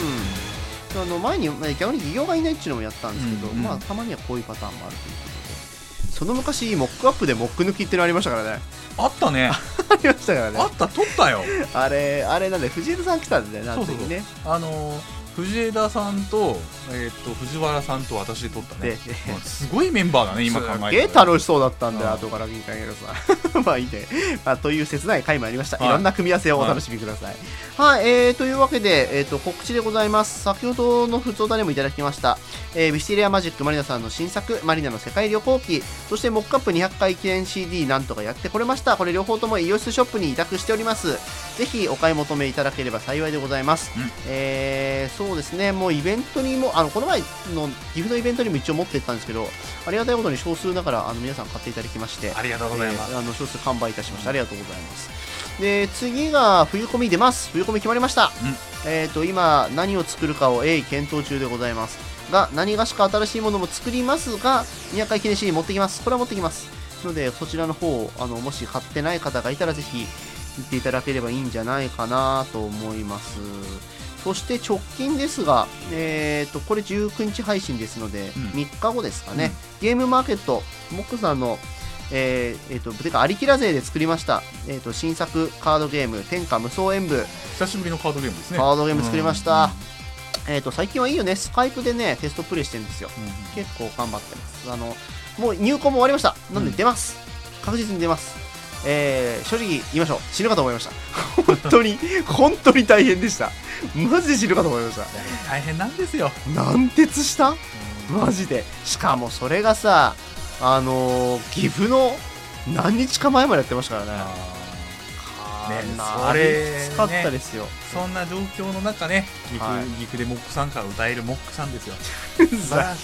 うん、あの前にまあ逆に企業がいないっていうのもやったんですけど、うんうん。まあたまにはこういうパターンもあるということで。その昔モックアップでモック抜きっていうのありましたからね。あったね。ありましたからね。あった撮ったよ。あれあれなんで藤枝さん来たんでねあの時ね。あのー藤枝さんと,、えー、と藤原さんと私で撮ったね。すごいメンバーだね今考えたら。すげえ楽しそうだったんでうん。後から聞いたけどさ。まあいいね、まあ、という切ない回もありました、はい。い、ろんな組み合わせをお楽しみください。はい、えー、というわけで、えー、と告知でございます。先ほどの普通歌でもいただきました、えー、ビステリアマジックマリナさんの新作マリナの世界旅行記。そしてモックアップ200回記念 CD なんとかやってこれました。これ両方ともイオシスショップに委託しております。ぜひお買い求めいただければ幸いでございます、うん。えーそうですね。もうイベントにもあのこの前の岐阜のイベントにも一応持ってったんですけどありがたいことに少数ながらあの皆さん買っていただきましてありがとうございます、えーあの少数完売いたしました。ありがとうございます。で次が冬コミ出ます。冬コミ決まりました、うん。えっ、と今何を作るかを鋭意検討中でございます。が何がしか新しいものも作りますが200回記念 CD 持ってきます。これは持ってきます。のでそちらの方をあのもし買ってない方がいたらぜひ見ていただければいいんじゃないかなと思いますそして直近ですが、えー、とこれ19日配信ですので、うん。3日後ですかね、ゲームマーケットモックさんのえーえー、とてかアリキラ勢で作りました、えー、と新作カードゲーム天下無双演舞久しぶりのカードゲームですね。カードゲーム作りました、えー、と最近はいいよね。スカイプでねテストプレイしてるんですよ。うんうん。結構頑張ってます。あのもう入稿も終わりました。なんで出ます、確実に出ますえー、正直言いましょう。死ぬかと思いました。本当に本当に大変でした。マジで死ぬかと思いました。大変なんですよ、軟鉄した？マジで。しかもそれがさあのー岐阜の何日か前までやってましたからねそれきつかったですよ、そんな状況の中ね岐阜,、はい。岐阜でモックさんから歌えるモックさんですよ。素晴らし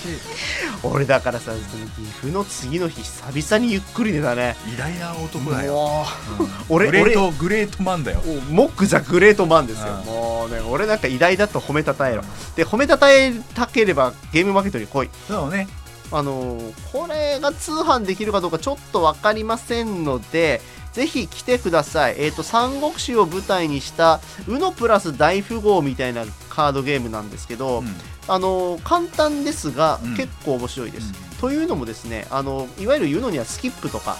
俺だからさその岐阜の次の日久々にゆっくり寝たね。い偉大な男だよ、もう。ん。俺グレートグレートマンだよ。うモックじゃグレートマンですよ、うん。もうね俺なんか偉大だと褒めたたえろ。で褒めたたえたければゲームマーケットに来い。そうね。あのーこれが通販できるかどうかちょっと分かりませんのでぜひ来てください。えっ、と、三国志を舞台にした、ウノプラス大富豪みたいなカードゲームなんですけど、うんあのー簡単ですが、うん結構面白いです。うんというのもですね、あのいわゆるユノにはスキップとか、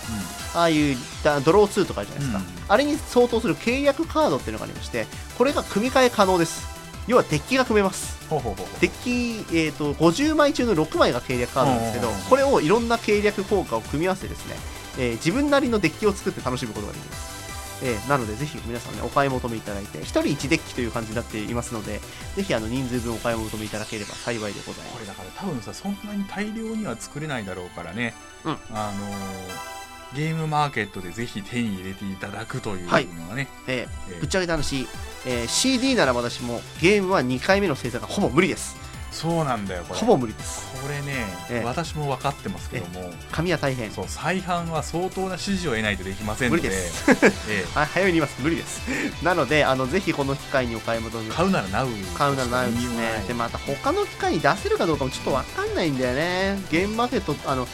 ああいうだドロー2とかあるじゃないですか、うんあれに相当する契約カードっていうのがありまして、これが組み替え可能です。要はデッキが組めます。ほうほうほうデッキ、えー、と50枚中の6枚が計略カードなんですけどこれをいろんな計略効果を組み合わせてですね、えー自分なりのデッキを作って楽しむことができます、えーなのでぜひ皆さんねお買い求めいただいて1人1デッキという感じになっていますのでぜひあの人数分お買い求めいただければ幸いでございます。これだから多分さそんなに大量には作れないだろうからね、うん。あのーゲームマーケットでぜひ手に入れていただくというのはいはね、ええーーぶっちゃけた話、えー CD なら私もゲームは2回目の制作がほぼ無理ですそうなんだよこれ。ほぼ無理です。これね、ええ。私も分かってますけども、紙は大変。そう再販は相当な指示を得ないとできませんので。無理です。え はい早めに言います。無理です。なのであのぜひこの機会にお買い求め。え買うならなう。買うならないですね。で、また他の機械に出せるかどうかもちょっとわかんないんだよね。ゲームマーケット、あの、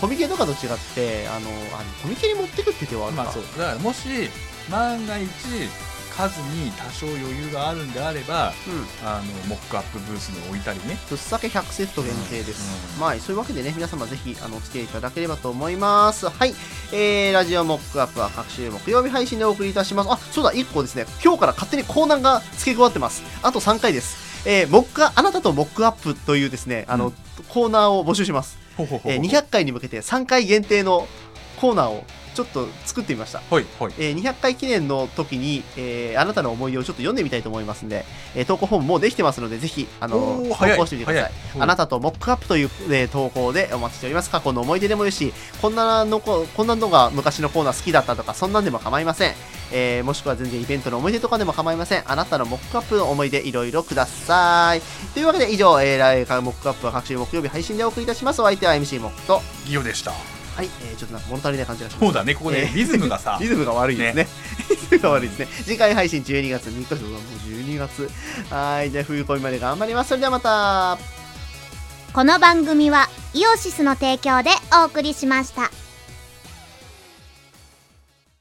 コミケとかと違って、あの、あのコミケに持ってくって手はあるか。まあそう。だからもし万が一数に多少余裕があるんであればうん。あのモックアップブースに置いたりねぶっさけ100セット限定です。うんまあ、そういうわけでね、皆様ぜひ、あの、お付き合いいただければと思います。はい。えー、ラジオモックアップは各週木曜日配信でお送りいたします。あ、そうだ、1個ですね。今日から勝手にコーナーが付け加わってます。あと3回です。えー、モックア、あなたとモックアップというですね、あの、うんコーナーを募集します。ほえー200回に向けて3回限定のコーナーをちょっと作ってみました。ほいほいえー200回記念の時に、えーあなたの思い出をちょっと読んでみたいと思いますんで、えー投稿フォームもうできてますので、ぜひ、あのー早い稿してみてください。早いあなたとモックアップという、えー投稿でお待ちしております。過去の思い出でもいいし、こんなのこ、こんなのが昔のコーナー好きだったとか、そんなんでも構いません。えーもしくは全然イベントの思い出とかでも構いません。あなたのモックアップの思い出いろいろください。というわけで以上、えー、来回モックアップは各週木曜日配信でお送りいたします。お相手は MC モックと、ギオでしたはい、えーちょっとなんか物足りない感じがします。そうだねここでえーリズムがさ リズムが悪いですね。リズムが悪いですね。次回配信12月3日です。もう12月。はい、じゃあ冬込みまで頑張ります。それではまた。この番組はイオシスの提供でお送りしました